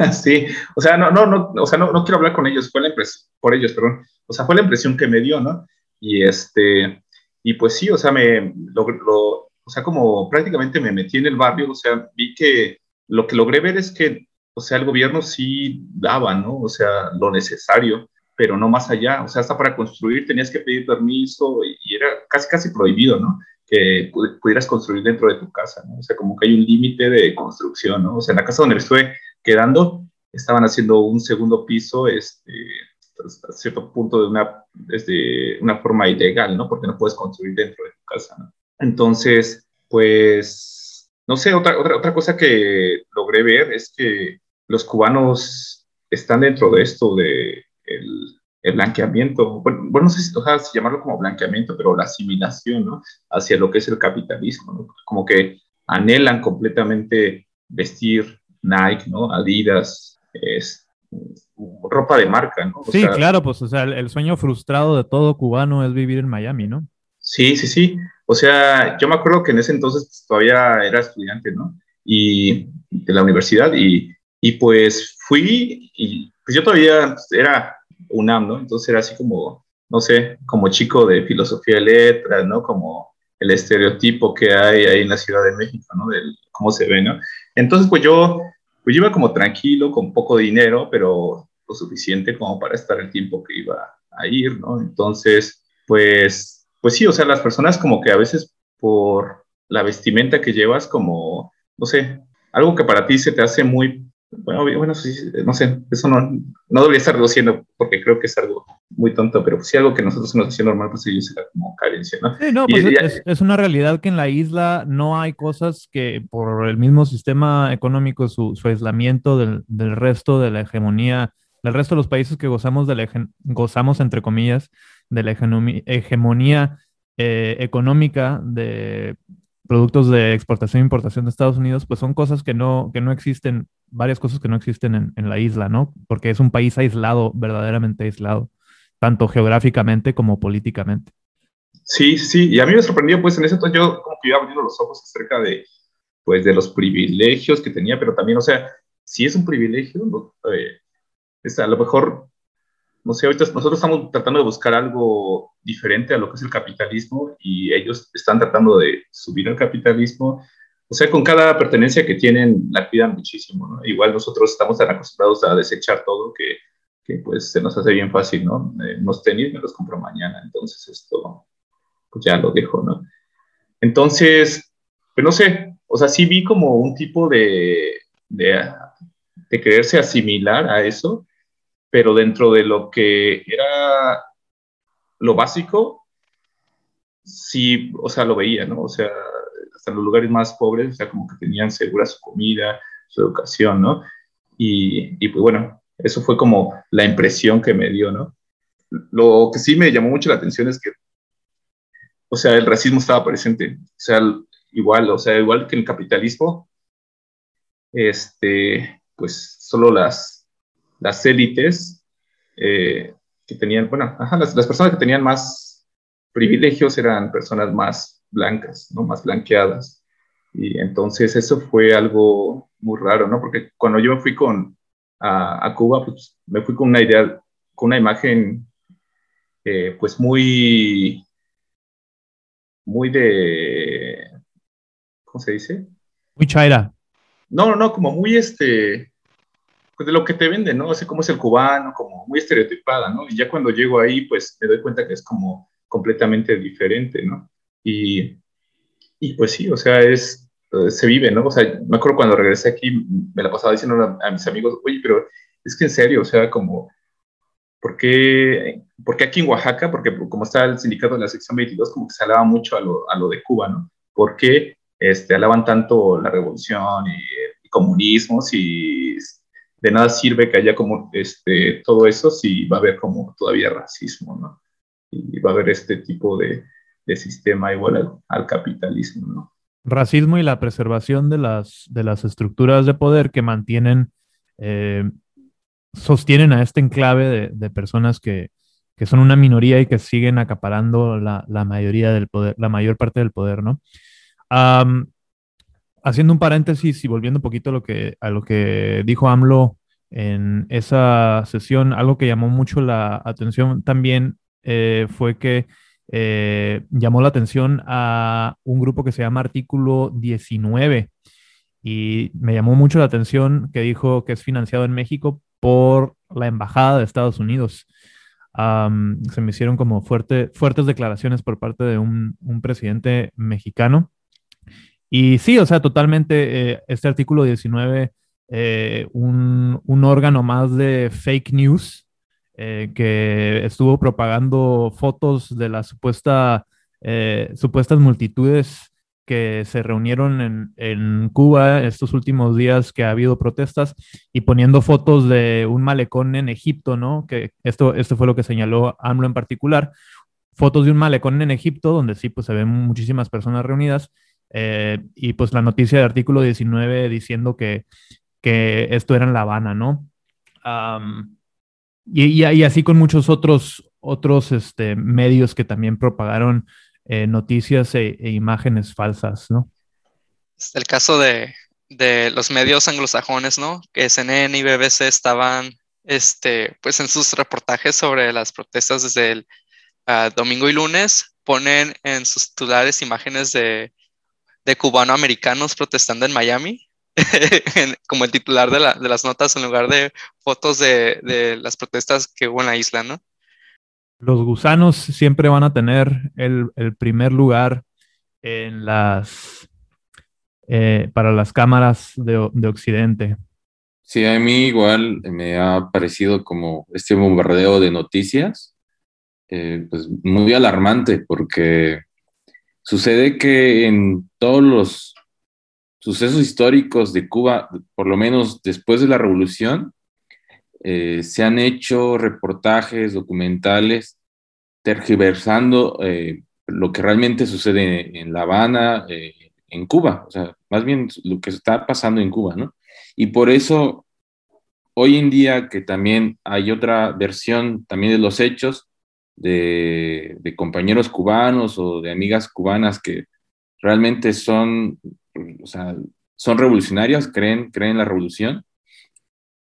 sí, o sea, no, no, no, o sea, no, no quiero hablar con ellos, fue la impresión, por ellos, perdón, o sea, fue la impresión que me dio, ¿no? Y este, y pues sí, o sea, me, lo, lo, o sea, como prácticamente me metí en el barrio, o sea, vi que lo que logré ver es que, o sea, el gobierno sí daba, ¿no? O sea, lo necesario, pero no más allá, o sea, hasta para construir tenías que pedir permiso y, era casi, casi prohibido, ¿no? Que pudieras construir dentro de tu casa, ¿no? O sea, como que hay un límite de construcción, ¿no? O sea, en la casa donde estuve quedando, estaban haciendo un segundo piso, este, a cierto punto de una, desde una forma ilegal, ¿no? Porque no puedes construir dentro de tu casa, ¿no? Entonces, pues, no sé, otra, otra, otra cosa que logré ver es que los cubanos están dentro de esto de el, el blanqueamiento, bueno, bueno, no sé si, o sea, si llamarlo como blanqueamiento, pero la asimilación, ¿no? Hacia lo que es el capitalismo, ¿no? Como que anhelan completamente vestir Nike, ¿no? Adidas, es, ropa de marca, ¿no? O sí, sea, claro, pues, o sea, el, el, sueño frustrado de todo cubano es vivir en Miami, ¿no? Sí, sí, sí. O sea, yo me acuerdo que en ese entonces pues, todavía era estudiante, ¿no? Y de la universidad y, y pues fui y pues yo todavía era UNAM, ¿no? Entonces era así como, no sé, como chico de filosofía de letras, ¿no? Como el estereotipo que hay ahí en la Ciudad de México, ¿no? Del cómo se ve, ¿no? Entonces, pues yo, pues iba como tranquilo, con poco dinero, pero lo suficiente como para estar el tiempo que iba a ir, ¿no? Entonces, pues, pues sí, o sea, las personas como que a veces por la vestimenta que llevas, como, no sé, algo que para ti se te hace muy bueno, bueno, sí, no sé, eso no, no debería estar reduciendo porque creo que es algo muy tonto, pero si algo que nosotros nos hacía normal, pues ellos era como carencia, ¿no? Sí, no, pues es, es, una realidad que en la isla no hay cosas que por el mismo sistema económico, su, su aislamiento del, del, resto de la hegemonía, del resto de los países que gozamos, de la, gozamos entre comillas, de la hegemonía eh, económica de productos de exportación e importación de Estados Unidos, pues son cosas que no, que no existen, varias cosas que no existen en, en, la isla, ¿no? Porque es un país aislado, verdaderamente aislado, tanto geográficamente como políticamente. Sí, sí, y a mí me sorprendió, pues en ese entonces yo como que iba abriendo los ojos acerca de, pues, de los privilegios que tenía, pero también, o sea, si es un privilegio, eh, es a lo mejor no sé, ahorita nosotros estamos tratando de buscar algo diferente a lo que es el capitalismo y ellos están tratando de subir al capitalismo. O sea, con cada pertenencia que tienen la cuidan muchísimo, ¿no? Igual nosotros estamos tan acostumbrados a desechar todo que, que pues se nos hace bien fácil, ¿no? Eh, unos tenis me los compro mañana, entonces esto pues ya lo dejo, ¿no? Entonces, pues no sé, o sea, sí vi como un tipo de, de, de quererse asimilar a eso, pero dentro de lo que era lo básico, sí, o sea, lo veía, ¿no? O sea, hasta los lugares más pobres, o sea, como que tenían segura su comida, su educación, ¿no? Y, y pues bueno, eso fue como la impresión que me dio, ¿no? Lo que sí me llamó mucho la atención es que, o sea, el racismo estaba presente, o sea, igual, o sea, igual que en el capitalismo, este, pues solo las las élites eh, que tenían, bueno, las, las, personas que tenían más privilegios eran personas más blancas, ¿no? Más blanqueadas. Y entonces eso fue algo muy raro, ¿no? Porque cuando yo me fui con, a, a Cuba, pues me fui con una idea, con una imagen, eh, pues muy, muy de, ¿cómo se dice? Muy chaira. No, no, como muy este, pues, de lo que te venden, ¿no? O sea, cómo es el cubano, como muy estereotipada, ¿no? Y ya cuando llego ahí, pues me doy cuenta que es como completamente diferente, ¿no? Y, y pues sí, o sea, es, eh, se vive, ¿no? O sea, me acuerdo cuando regresé aquí, me la pasaba diciendo a, a mis amigos, oye, pero es que en serio, o sea, como, ¿por qué, ¿por qué aquí en Oaxaca? Porque como está el sindicato de la sección 22, como que se alaba mucho a lo, a lo de Cuba, ¿no? ¿Por qué este, alaban tanto la revolución y, y comunismo si de nada sirve que haya como este, todo eso si va a haber como todavía racismo, ¿no? Y va a haber este tipo de, de sistema igual al, capitalismo, ¿no? Racismo y la preservación de las, de las estructuras de poder que mantienen, eh, sostienen a este enclave de, de personas que, que, son una minoría y que siguen acaparando la, la, mayoría del poder, la mayor parte del poder, ¿no? Um, haciendo un paréntesis y volviendo un poquito a lo que, a lo que dijo AMLO en esa sesión, algo que llamó mucho la atención también eh, fue que eh, llamó la atención a un grupo que se llama Artículo 19 y me llamó mucho la atención que dijo que es financiado en México por la Embajada de Estados Unidos. Se me hicieron como fuerte, fuertes declaraciones por parte de un presidente mexicano. Y sí, o sea, totalmente, eh, este artículo 19, eh, un, un, órgano más de fake news eh, que estuvo propagando fotos de las supuesta, supuestas multitudes que se reunieron en, en, Cuba estos últimos días que ha habido protestas y poniendo fotos de un malecón en Egipto, ¿no? Que esto, esto fue lo que señaló AMLO en particular, fotos de un malecón en Egipto donde sí, pues se ven muchísimas personas reunidas eh, y pues la noticia de artículo 19 diciendo que, que esto era en La Habana, ¿no? Y, y, así con muchos otros, otros este, medios que también propagaron eh, noticias e, e, imágenes falsas, ¿no? El caso de, de, los medios anglosajones, ¿no? Que CNN y BBC estaban, este, pues en sus reportajes sobre las protestas desde el uh, domingo y lunes, ponen en sus titulares imágenes de de cubanoamericanos protestando en Miami, como el titular de, las notas en lugar de fotos de, las protestas que hubo en la isla, ¿no? Los gusanos siempre van a tener el, primer lugar en las eh, para las cámaras de, Occidente. Sí, a mí igual me ha parecido como este bombardeo de noticias, eh, pues muy alarmante, porque sucede que en todos los sucesos históricos de Cuba, por lo menos después de la revolución, eh, se han hecho reportajes, documentales, tergiversando eh, lo que realmente sucede en La Habana, eh, en Cuba, o sea, más bien lo que está pasando en Cuba, ¿no? Y por eso, hoy en día que también hay otra versión también de los hechos de, de compañeros cubanos o de amigas cubanas que realmente son o sea, son revolucionarios, creen, creen en la revolución.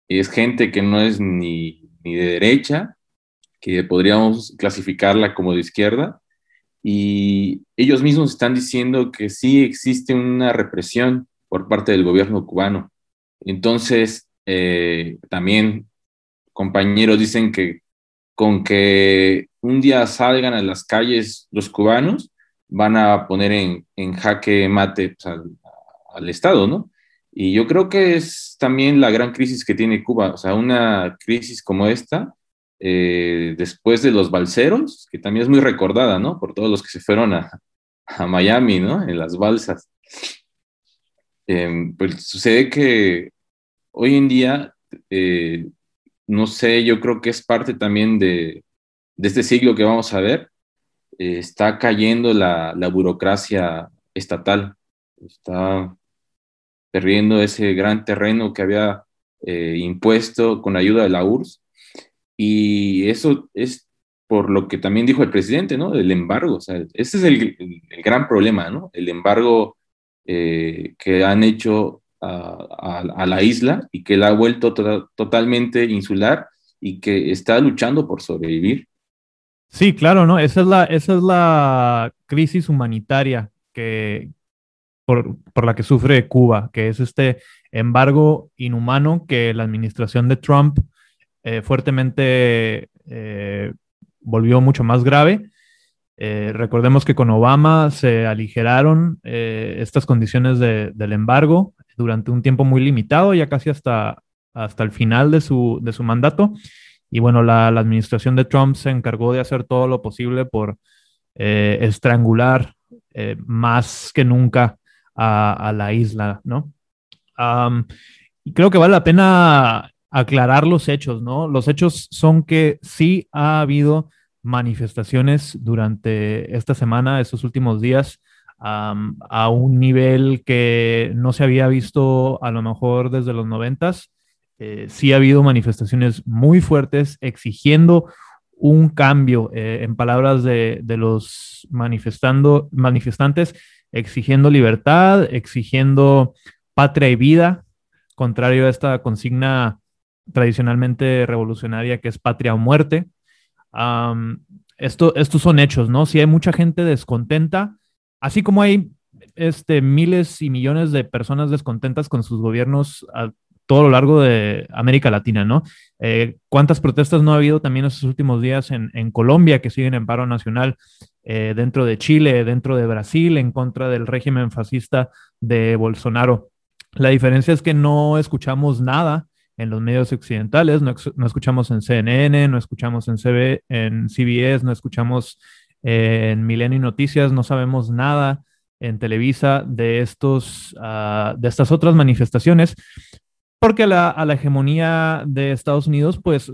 Y es gente que no es ni, ni de derecha, que podríamos clasificarla como de izquierda. Y ellos mismos están diciendo que sí existe una represión por parte del gobierno cubano. Entonces, eh, también compañeros dicen que con que un día salgan a las calles los cubanos, van a poner en, en jaque mate pues, al Estado, ¿no? Y yo creo que es también la gran crisis que tiene Cuba, o sea, una crisis como esta, eh, después de los balseros, que también es muy recordada, ¿no? Por todos los que se fueron a, Miami, ¿no? En las balsas. Em, pues sucede que hoy en día, eh, no sé, yo creo que es parte también de, este siglo que vamos a ver, eh, está cayendo la, la burocracia estatal, está perdiendo ese gran terreno que había eh, impuesto con ayuda de la URSS. Y eso es por lo que también dijo el presidente, ¿no? El embargo, o sea, ese es el, gran problema, ¿no? El embargo eh, que han hecho a, la isla y que la ha vuelto tota-, totalmente insular y que está luchando por sobrevivir. Sí, claro, ¿no? Esa es la, esa es la crisis humanitaria que, por, la que sufre Cuba, que es este embargo inhumano que la administración de Trump eh, fuertemente eh, volvió mucho más grave. Eh, recordemos que con Obama se aligeraron estas condiciones del embargo durante un tiempo muy limitado, ya casi hasta, hasta el final de su, de su mandato. Y bueno, la, administración de Trump se encargó de hacer todo lo posible por estrangular más que nunca a, la isla, ¿no? y creo que vale la pena aclarar los hechos, ¿no? Los hechos son que sí ha habido manifestaciones durante esta semana, estos últimos días, a un nivel que no se había visto a lo mejor desde los noventas. Eh, sí ha habido manifestaciones muy fuertes exigiendo un cambio, eh, en palabras de, los manifestando, manifestantes, exigiendo libertad, exigiendo patria y vida, contrario a esta consigna tradicionalmente revolucionaria que es patria o muerte. esto, estos son hechos, ¿no? Si hay mucha gente descontenta, así como hay este, miles y millones de personas descontentas con sus gobiernos todo lo largo de América Latina, ¿no? Eh, ¿Cuántas protestas no ha habido también estos últimos días en, Colombia que siguen en paro nacional? Eh, dentro de Chile, dentro de Brasil, en contra del régimen fascista de Bolsonaro. La diferencia es que no escuchamos nada en los medios occidentales, no, escuchamos en CNN, no escuchamos en, CB, en CBS, no escuchamos en Milenio Noticias, no sabemos nada en Televisa de, estos, ah, de estas otras manifestaciones, porque a la, hegemonía de Estados Unidos, pues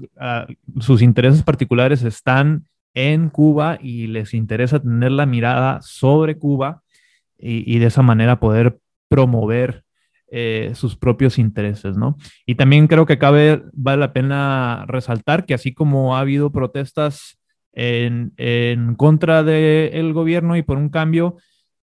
sus intereses particulares están en Cuba y les interesa tener la mirada sobre Cuba y, de esa manera poder promover eh, sus propios intereses, ¿no? Y también creo que cabe, vale la pena resaltar que así como ha habido protestas en, contra del gobierno y por un cambio,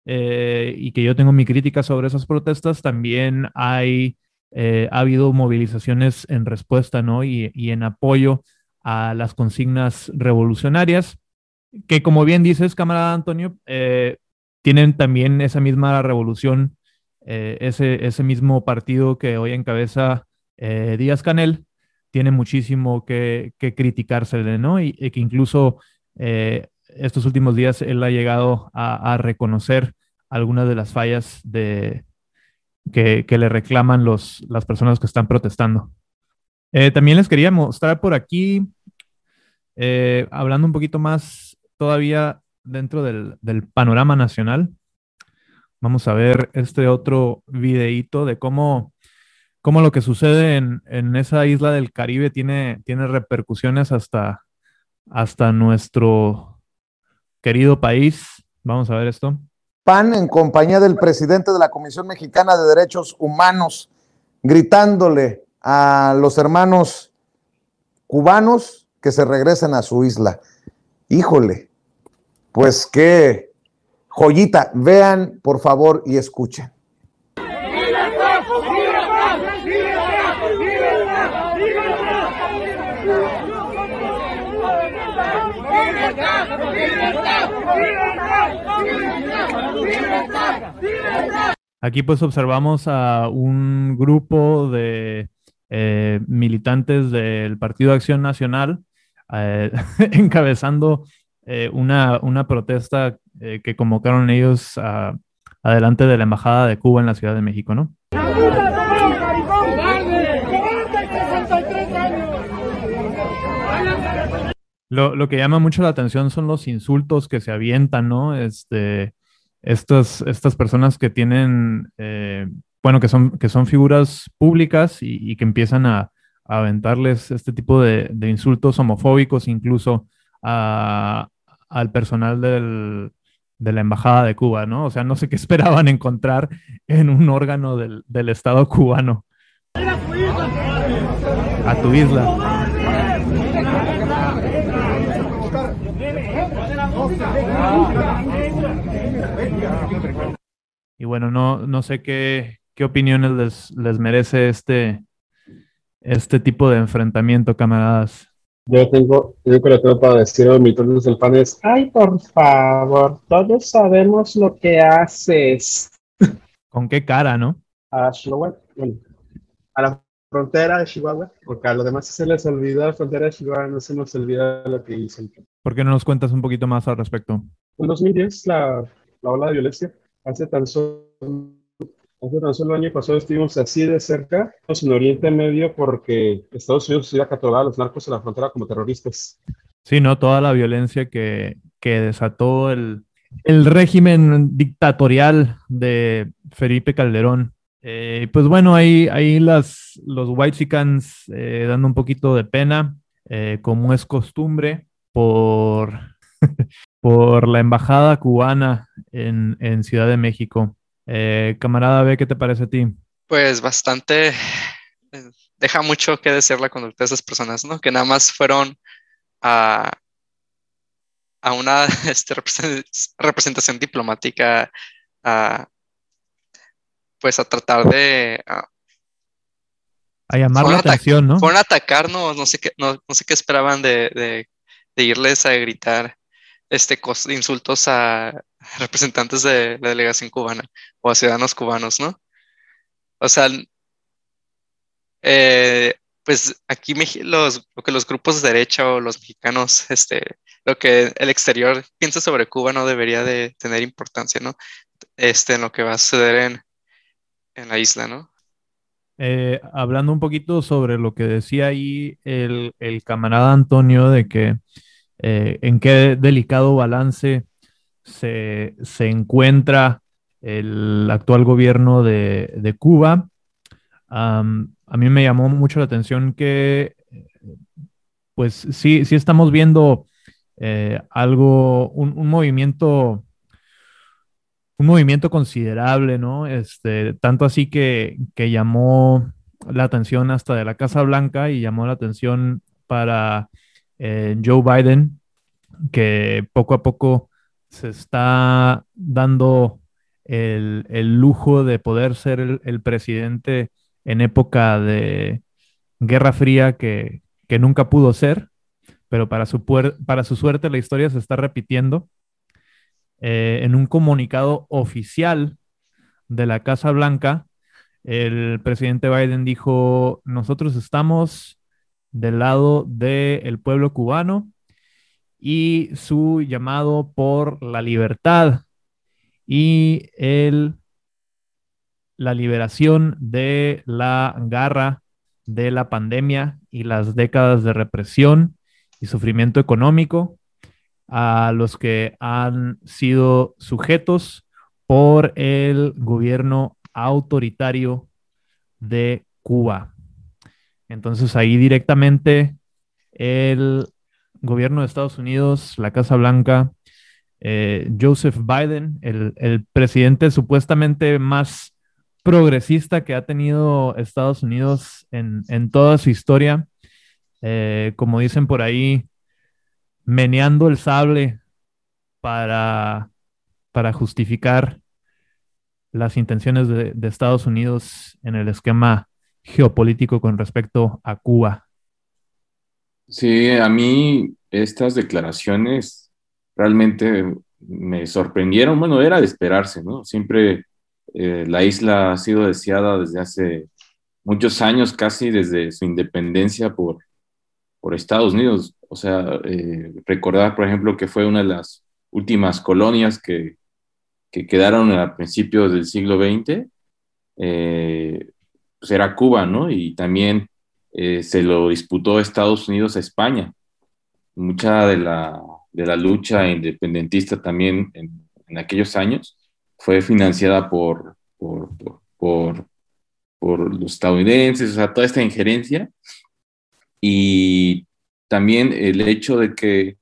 eh, y que yo tengo mi crítica sobre esas protestas, también hay, eh, ha habido movilizaciones en respuesta, ¿no? Y, en apoyo a las consignas revolucionarias, que como bien dices, camarada Antonio, eh, tienen también esa misma revolución, eh, ese, mismo partido que hoy encabeza Díaz Canel, tiene muchísimo que, que criticársele, ¿no? Y, que incluso estos últimos días él ha llegado a, reconocer algunas de las fallas de, que, le reclaman los, las personas que están protestando. también les quería mostrar por aquí, hablando un poquito más todavía dentro del, panorama nacional. Vamos a ver este otro videíto de cómo, cómo lo que sucede en, esa isla del Caribe tiene, tiene repercusiones hasta, hasta nuestro querido país. Vamos a ver esto. PAN en compañía del presidente de la Comisión Mexicana de Derechos Humanos, gritándole a los hermanos cubanos que se regresen a su isla. Híjole, pues qué joyita. Vean, por favor, y escuchen. Aquí pues observamos a un grupo de eh, militantes del Partido Acción Nacional eh, encabezando eh, una, una, protesta que convocaron ellos adelante de la Embajada de Cuba en la Ciudad de México, ¿no? Lo, lo, que llama mucho la atención son los insultos que se avientan, ¿no? Este, estas, estas personas que tienen, eh, bueno, que son, que son figuras públicas y, que empiezan a, a, aventarles este tipo de, de insultos homofóbicos, incluso a, al personal del, de la Embajada de Cuba, ¿no? O sea, no sé qué esperaban encontrar en un órgano del, del Estado cubano. A tu isla. Y bueno, no, no sé qué, qué opiniones les, les merece este, este tipo de enfrentamiento, camaradas. Yo tengo, yo creo que tengo para decir a mi del pan es, ay, por favor, todos sabemos lo que haces. ¿Con qué cara, no? A Chihuahua, bueno, a la frontera de Chihuahua, porque a los demás se les olvidó la frontera de Chihuahua, no se nos olvida lo que hizo. ¿Por qué no nos cuentas un poquito más al respecto? En 2010, la, la ola de violencia, hace tan solo Hace tan año pasado estuvimos así de cerca, en Oriente Medio, porque Estados Unidos iba a catalogar a los narcos en la frontera como terroristas. Sí, ¿no? Toda la violencia que, que desató el, el, régimen dictatorial de Felipe Calderón. Eh, pues bueno, ahí, ahí las, los White Chickens eh, dando un poquito de pena, eh, como es costumbre, por, por la embajada cubana en, en Ciudad de México. Eh, camarada B, ¿qué te parece a ti? Pues bastante, eh, deja mucho que decir la conducta de esas personas, ¿no? Que nada más fueron a, a una este, representación diplomática, a, pues a tratar de... A, llamar la atención, ¿no? Fueron a atacarnos, no sé qué, no, sé qué esperaban de, de, de irles a gritar este, insultos a representantes de la delegación cubana o a ciudadanos cubanos, ¿no? O sea, eh, pues aquí los, lo que los grupos de derecha o los mexicanos, este, lo que el exterior piensa sobre Cuba no debería de tener importancia, ¿no? Este, en lo que va a suceder en, en la isla, ¿no? Eh, hablando un poquito sobre lo que decía ahí el, el camarada Antonio de que eh, en qué delicado balance se, encuentra el actual gobierno de, Cuba. a mí me llamó mucho la atención que, pues sí, sí estamos viendo eh, algo, un, movimiento, un movimiento considerable, ¿no? Este, tanto así que, que llamó la atención hasta de la Casa Blanca y llamó la atención para eh, Joe Biden, que poco a poco se está dando el, lujo de poder ser el, presidente en época de Guerra Fría que, nunca pudo ser, pero para su, para su suerte la historia se está repitiendo. eh, en un comunicado oficial de la Casa Blanca, el presidente Biden dijo, nosotros estamos del lado del pueblo cubano y su llamado por la libertad y el, la liberación de la garra de la pandemia y las décadas de represión y sufrimiento económico a los que han sido sujetos por el gobierno autoritario de Cuba. Entonces ahí directamente el gobierno de Estados Unidos, la Casa Blanca, eh, Joseph Biden, el, presidente supuestamente más progresista que ha tenido Estados Unidos en, toda su historia, eh, como dicen por ahí, meneando el sable para, para justificar las intenciones de Estados Unidos en el esquema geopolítico con respecto a Cuba. Sí, a mí estas declaraciones realmente me sorprendieron. Bueno, era de esperarse, ¿no? Siempre eh, la isla ha sido deseada desde hace muchos años, casi desde su independencia por, por Estados Unidos. O sea, eh, recordar, por ejemplo, que fue una de las últimas colonias que, que quedaron a principios del siglo XX, pues era Cuba, ¿no? Y también eh, se lo disputó Estados Unidos a España. Mucha de la, de la lucha independentista también en, aquellos años fue financiada por, por, por, por, los estadounidenses, o sea, toda esta injerencia. Y también el hecho de que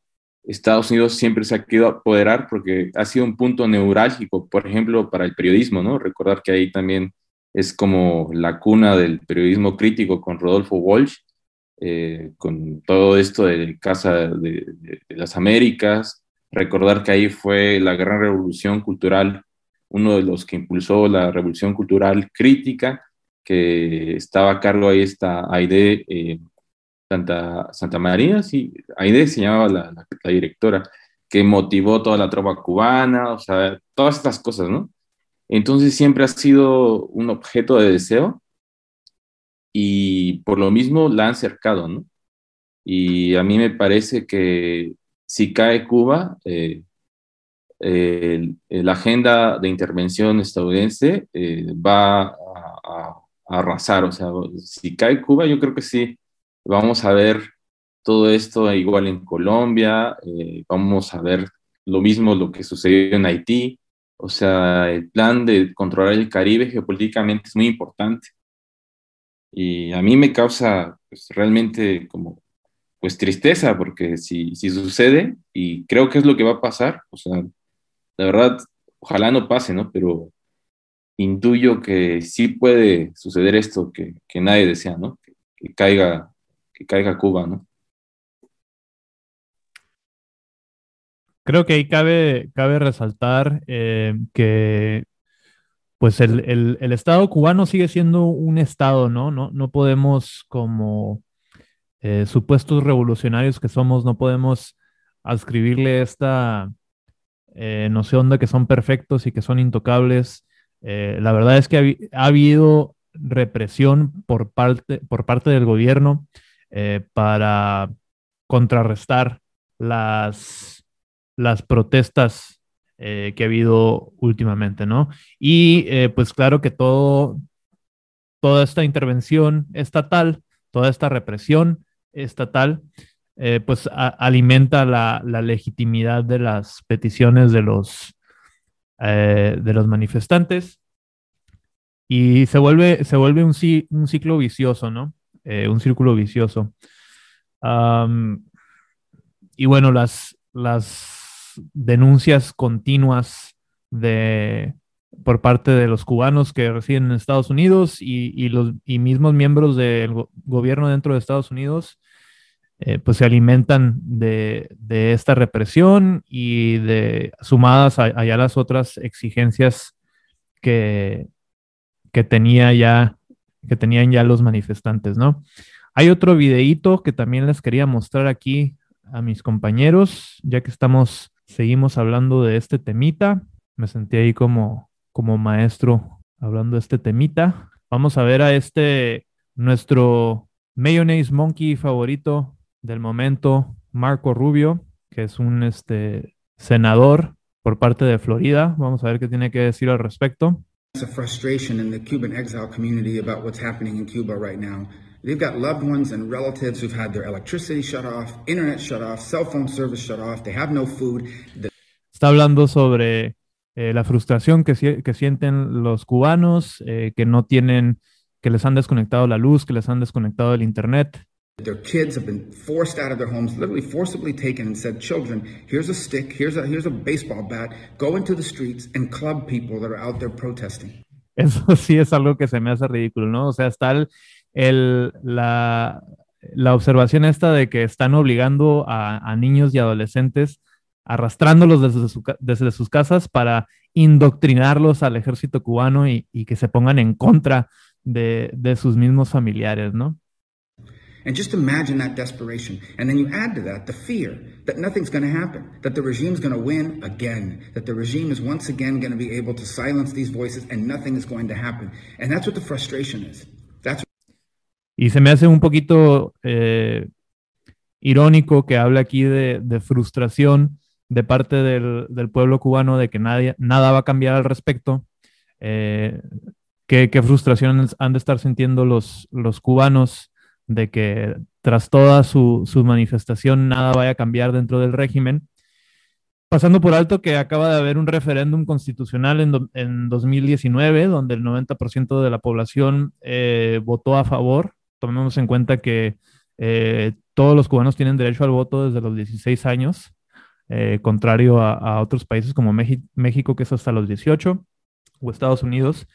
Estados Unidos siempre se ha querido apoderar porque ha sido un punto neurálgico, por ejemplo, para el periodismo, ¿no? Recordar que ahí también es como la cuna del periodismo crítico con Rodolfo Walsh, eh, con todo esto de Casa de, las Américas, recordar que ahí fue la gran revolución cultural, uno de los que impulsó la revolución cultural crítica, que estaba a cargo ahí esta Aide eh, Santa, Santa María, sí, Aide se llamaba la, la directora, que motivó toda la tropa cubana, o sea, todas estas cosas, ¿no? Entonces siempre ha sido un objeto de deseo y por lo mismo la han cercado, ¿no? Y a mí me parece que si cae Cuba, eh, la agenda de intervención estadounidense eh, va a, arrasar. O sea, si cae Cuba, yo creo que sí, vamos a ver todo esto igual en Colombia, eh, vamos a ver lo mismo lo que sucedió en Haití, o sea, el plan de controlar el Caribe geopolíticamente es muy importante. Y a mí me causa pues, realmente como pues tristeza, porque si, si sucede, y creo que es lo que va a pasar, o sea, la verdad, ojalá no pase, ¿no? Pero intuyo que sí puede suceder esto que, que nadie desea, ¿no? Que, que, caiga, que caiga Cuba, ¿no? Creo que ahí cabe, cabe resaltar eh, que pues el, Estado cubano sigue siendo un Estado, ¿no? No, no podemos, como eh, supuestos revolucionarios que somos, no podemos adscribirle esta eh, noción de que son perfectos y que son intocables. la verdad es que ha, habido represión por parte, por parte del gobierno para contrarrestar las las protestas eh, que ha habido últimamente, ¿no? Y eh, pues claro que todo, toda esta intervención estatal, toda esta represión estatal, eh, pues alimenta la, legitimidad de las peticiones de los, de los manifestantes y se vuelve, se vuelve un, un ciclo vicioso, ¿no? un círculo vicioso. y bueno, las, las denuncias continuas de, por parte de los cubanos que residen en Estados Unidos y, los mismos miembros del gobierno dentro de Estados Unidos, eh, pues se alimentan de, esta represión y de sumadas allá las otras exigencias que, que, tenía ya, que tenían ya los manifestantes, ¿no? Hay otro videíto que también les quería mostrar aquí a mis compañeros, ya que estamos seguimos hablando de este temita. Me sentí ahí como, como maestro hablando de este temita. Vamos a ver a este, nuestro mayonnaise monkey favorito del momento, Marco Rubio, que es un este, senador por parte de Florida. Vamos a ver qué tiene que decir al respecto. a frustration in the Cuban exile community about what's happening in Cuba right now. They've got loved ones and relatives who've had their electricity shut off, internet shut off, cell phone service shut off, they have no food. Está hablando sobre eh, la frustración que, que, sienten los cubanos, eh, que no tienen, que les han desconectado la luz, que les han desconectado el internet. Their kids have been forced out of their homes, literally forcibly taken and said, children, here's a stick, here's a, here's a baseball bat, go into the streets and club people that are out there protesting. Eso sí es algo que se me hace ridículo, ¿no? O sea, está el, el, la, la, observación esta de que están obligando a, a niños y adolescentes, arrastrándolos desde, su, desde, sus casas para indoctrinarlos al ejército cubano y, y que se pongan en contra de, de sus mismos familiares, ¿no? And just imagine that desperation. And then you add to that the fear that nothing's going to happen, that the regime's going to win again, that the regime is once again going to be able to silence these voices and nothing is going to happen. And that's what the frustration is. Y se me hace un poquito eh, irónico que hable aquí de, frustración de parte del, pueblo cubano de que nadie, nada va a cambiar al respecto. Eh, ¿qué, ¿Qué frustración han de estar sintiendo los, los cubanos de que tras toda su, su, manifestación nada vaya a cambiar dentro del régimen. Pasando por alto que acaba de haber un referéndum constitucional en, do, en 2019, donde el 90% de la población eh, votó a favor. Tomemos en cuenta que eh, todos los cubanos tienen derecho al voto desde los 16 años, eh, contrario a, otros países como México, que es hasta los 18, o Estados Unidos.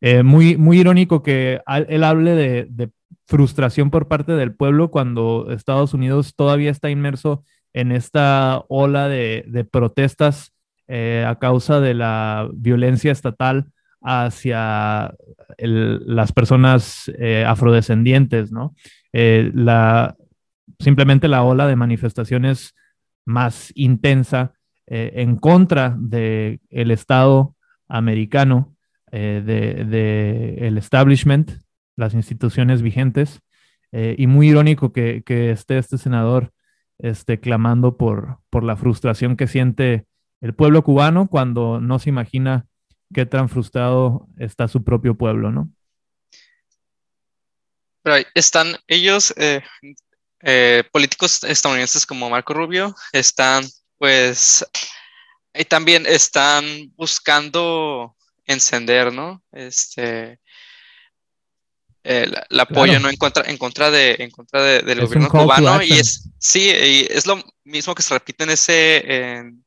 Eh, muy, muy irónico que él hable de, frustración por parte del pueblo cuando Estados Unidos todavía está inmerso en esta ola de, protestas a causa de la violencia estatal hacia las personas eh, afrodescendientes, ¿no? Eh, simplemente la ola de manifestaciones más intensa eh, en contra del el Estado americano, eh, de, de, establishment, las instituciones vigentes, y muy irónico que, que, esté este senador este, clamando por, por la frustración que siente el pueblo cubano cuando no se imagina qué tan frustrado está su propio pueblo, ¿no? Pero están ellos, eh, eh, políticos estadounidenses como Marco Rubio, están pues, y también están buscando encender, ¿no? Este, el, el apoyo claro. no en contra en contra de en contra de, del es gobierno cubano y es sí y es lo mismo que se repite en ese en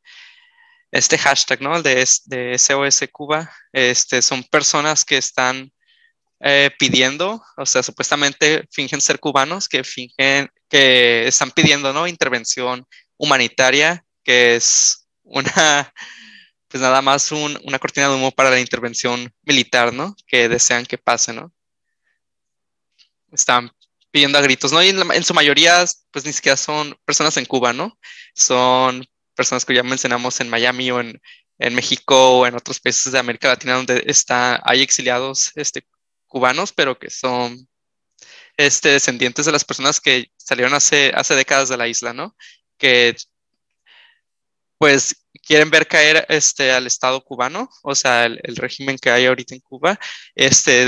este hashtag no de, de SOS Cuba este son personas que están eh, pidiendo o sea supuestamente fingen ser cubanos que fingen que están pidiendo no intervención humanitaria que es una pues nada más un, una cortina de humo para la intervención militar no que desean que pase no están pidiendo a gritos, ¿no? Y en, la, en, su mayoría, pues ni siquiera son personas en Cuba, ¿no? Son personas que ya mencionamos en Miami o en, en México o en otros países de América Latina donde está, hay exiliados este, cubanos, pero que son este, descendientes de las personas que salieron hace, hace décadas de la isla, ¿no? Que pues quieren ver caer este, al Estado cubano, o sea, el, el régimen que hay ahorita en Cuba, este,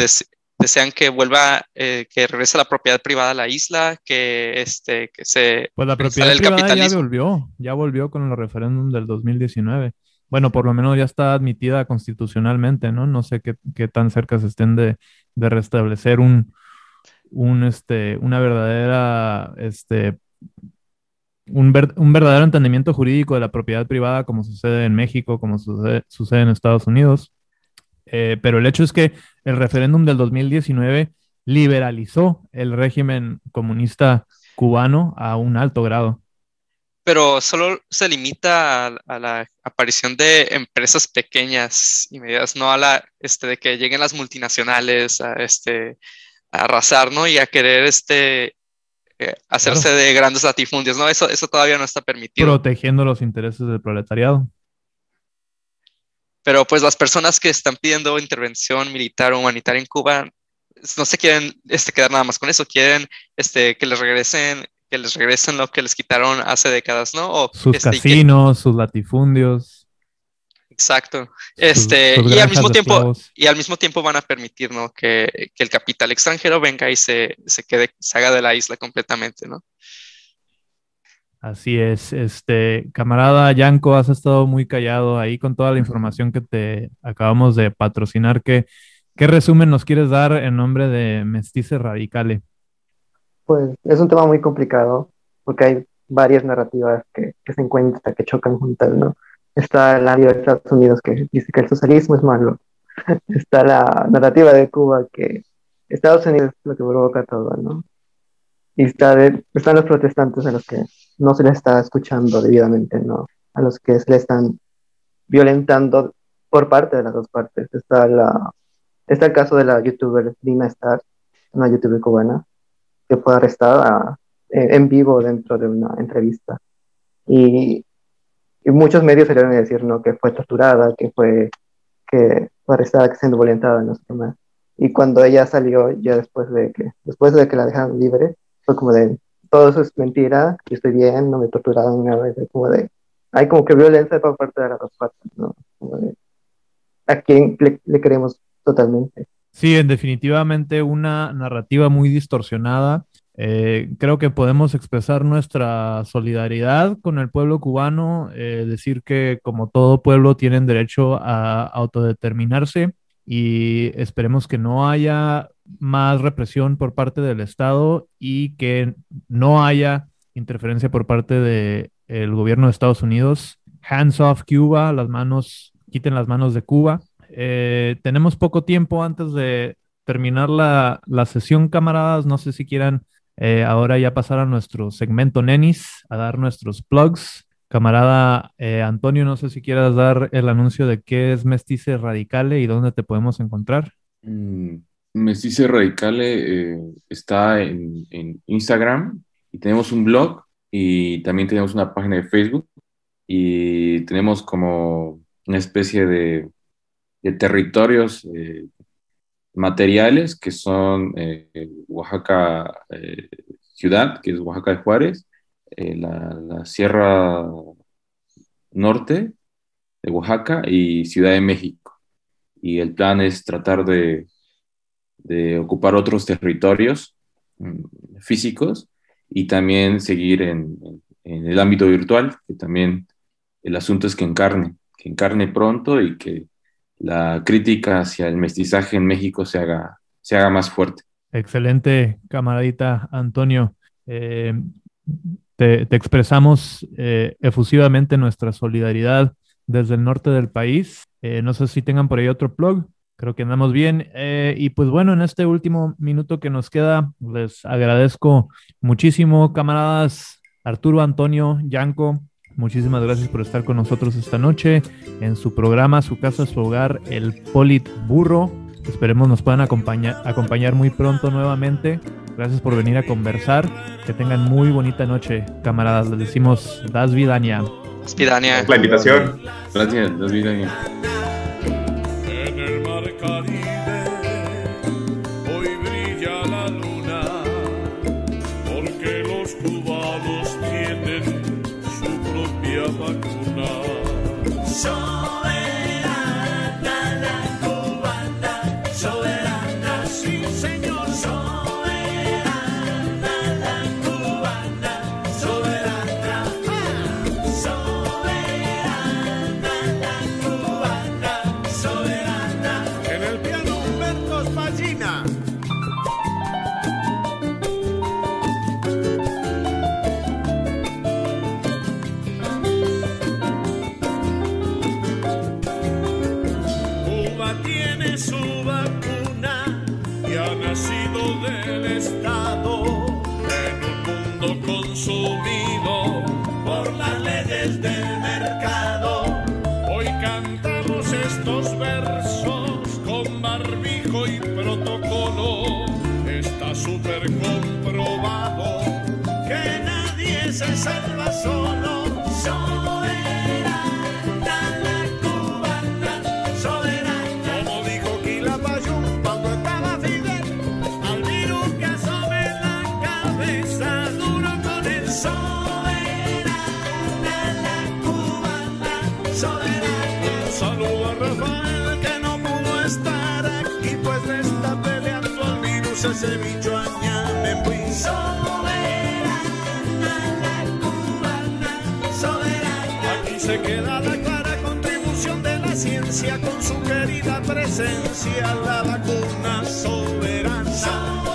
desean que vuelva, eh, que regrese la propiedad privada a la isla, que, este, que se... Pues la propiedad el privada capitalismo. ya volvió, ya volvió con el referéndum del 2019. Bueno, por lo menos ya está admitida constitucionalmente, ¿no? No sé qué, qué tan cerca se estén de, de restablecer un, un, este, una verdadera, este, un, ver, un, verdadero entendimiento jurídico de la propiedad privada como sucede en México, como sucede, sucede en Estados Unidos. Eh, pero el hecho es que el referéndum del 2019 liberalizó el régimen comunista cubano a un alto grado. Pero solo se limita a, a, la aparición de empresas pequeñas y medianas, no a la este, de que lleguen las multinacionales a, este, a arrasar, ¿no? Y a querer este, eh, hacerse de grandes latifundios, ¿no? Eso, eso todavía no está permitido. Protegiendo los intereses del proletariado. Pero pues las personas que están pidiendo intervención militar o humanitaria en Cuba no se quieren este, quedar nada más con eso, quieren este, que les regresen que les regresen lo que les quitaron hace décadas, ¿no? O, sus este, casinos, sus latifundios. Exacto. Este, y al mismo tiempo, y al mismo tiempo van a permitir, ¿no? Que, que el capital extranjero venga y se, se, quede, se haga de la isla completamente, ¿no? Así es, este camarada Yanko, has estado muy callado ahí con toda la información que te acabamos de patrocinar. ¿Qué, qué resumen nos quieres dar en nombre de Mestice Radicale? Pues es un tema muy complicado porque hay varias narrativas que, que se encuentran, que chocan juntas, ¿no? Está la de Estados Unidos que dice que el socialismo es malo. Está la narrativa de Cuba que Estados Unidos es lo que provoca todo, ¿no? Y está están los protestantes a los que no se les está escuchando debidamente, ¿no? A los que se le están violentando por parte de las dos partes. Está, la, está el caso de la youtuber Dina Star, una youtuber cubana, que fue arrestada eh, en vivo dentro de una entrevista. Y y muchos medios salieron a decir ¿no? que fue torturada, que fue, que fue arrestada, que siendo violentada, no sé qué más. Y cuando ella salió, ya después de que, después de que la dejaron libre, fue como de, todo eso es mentira, yo estoy bien, no me torturaron nada, como de, hay como que violencia por parte de las dos ¿no? ¿a quién le, le creemos totalmente? Sí, en definitivamente una narrativa muy distorsionada eh, creo que podemos expresar nuestra solidaridad con el pueblo cubano, eh, decir que como todo pueblo tienen derecho a autodeterminarse y esperemos que no haya más represión por parte del Estado y que no haya interferencia por parte del gobierno de Estados Unidos. Hands off Cuba, las manos, quiten las manos de Cuba. Eh, tenemos poco tiempo antes de terminar la, la sesión, camaradas. No sé si quieran eh, ahora ya pasar a nuestro segmento Nenis, a dar nuestros plugs. Camarada eh, Antonio, no sé si quieras dar el anuncio de qué es Mestice Radicale y dónde te podemos encontrar. Mm, Mestice Radicale eh, está en, Instagram y tenemos un blog y también tenemos una página de Facebook y tenemos como una especie de, de territorios materiales que son eh, Oaxaca eh, ciudad, que es Oaxaca de Juárez, eh, la, Sierra Norte de Oaxaca y Ciudad de México. Y el plan es tratar de, de ocupar otros territorios mm, físicos y también seguir en, en, el ámbito virtual, que también el asunto es que encarne, que encarne pronto y que la crítica hacia el mestizaje en México se haga, se haga más fuerte. Excelente, camaradita Antonio. Eh, te, expresamos eh, efusivamente nuestra solidaridad desde el norte del país. Eh, no sé si tengan por ahí otro plug. Creo que andamos bien. y pues bueno, en este último minuto que nos queda, les agradezco muchísimo, camaradas Arturo, Antonio, Yanko, Muchísimas gracias por estar con nosotros esta noche en su programa Su casa, su hogar, el Polit Burro. Esperemos nos puedan acompañar, acompañar muy pronto nuevamente. Gracias por venir a conversar. Que tengan muy bonita noche, camaradas. Les decimos Das Vidania. Das Vidania. La invitación. Gracias, Das Vidania. Y protocolo salsa, ceviche, añame, pues. Soberana, la cubana, soberana. Aquí se queda la clara contribución de la ciencia con su querida presencia, la vacuna soberana. soberana.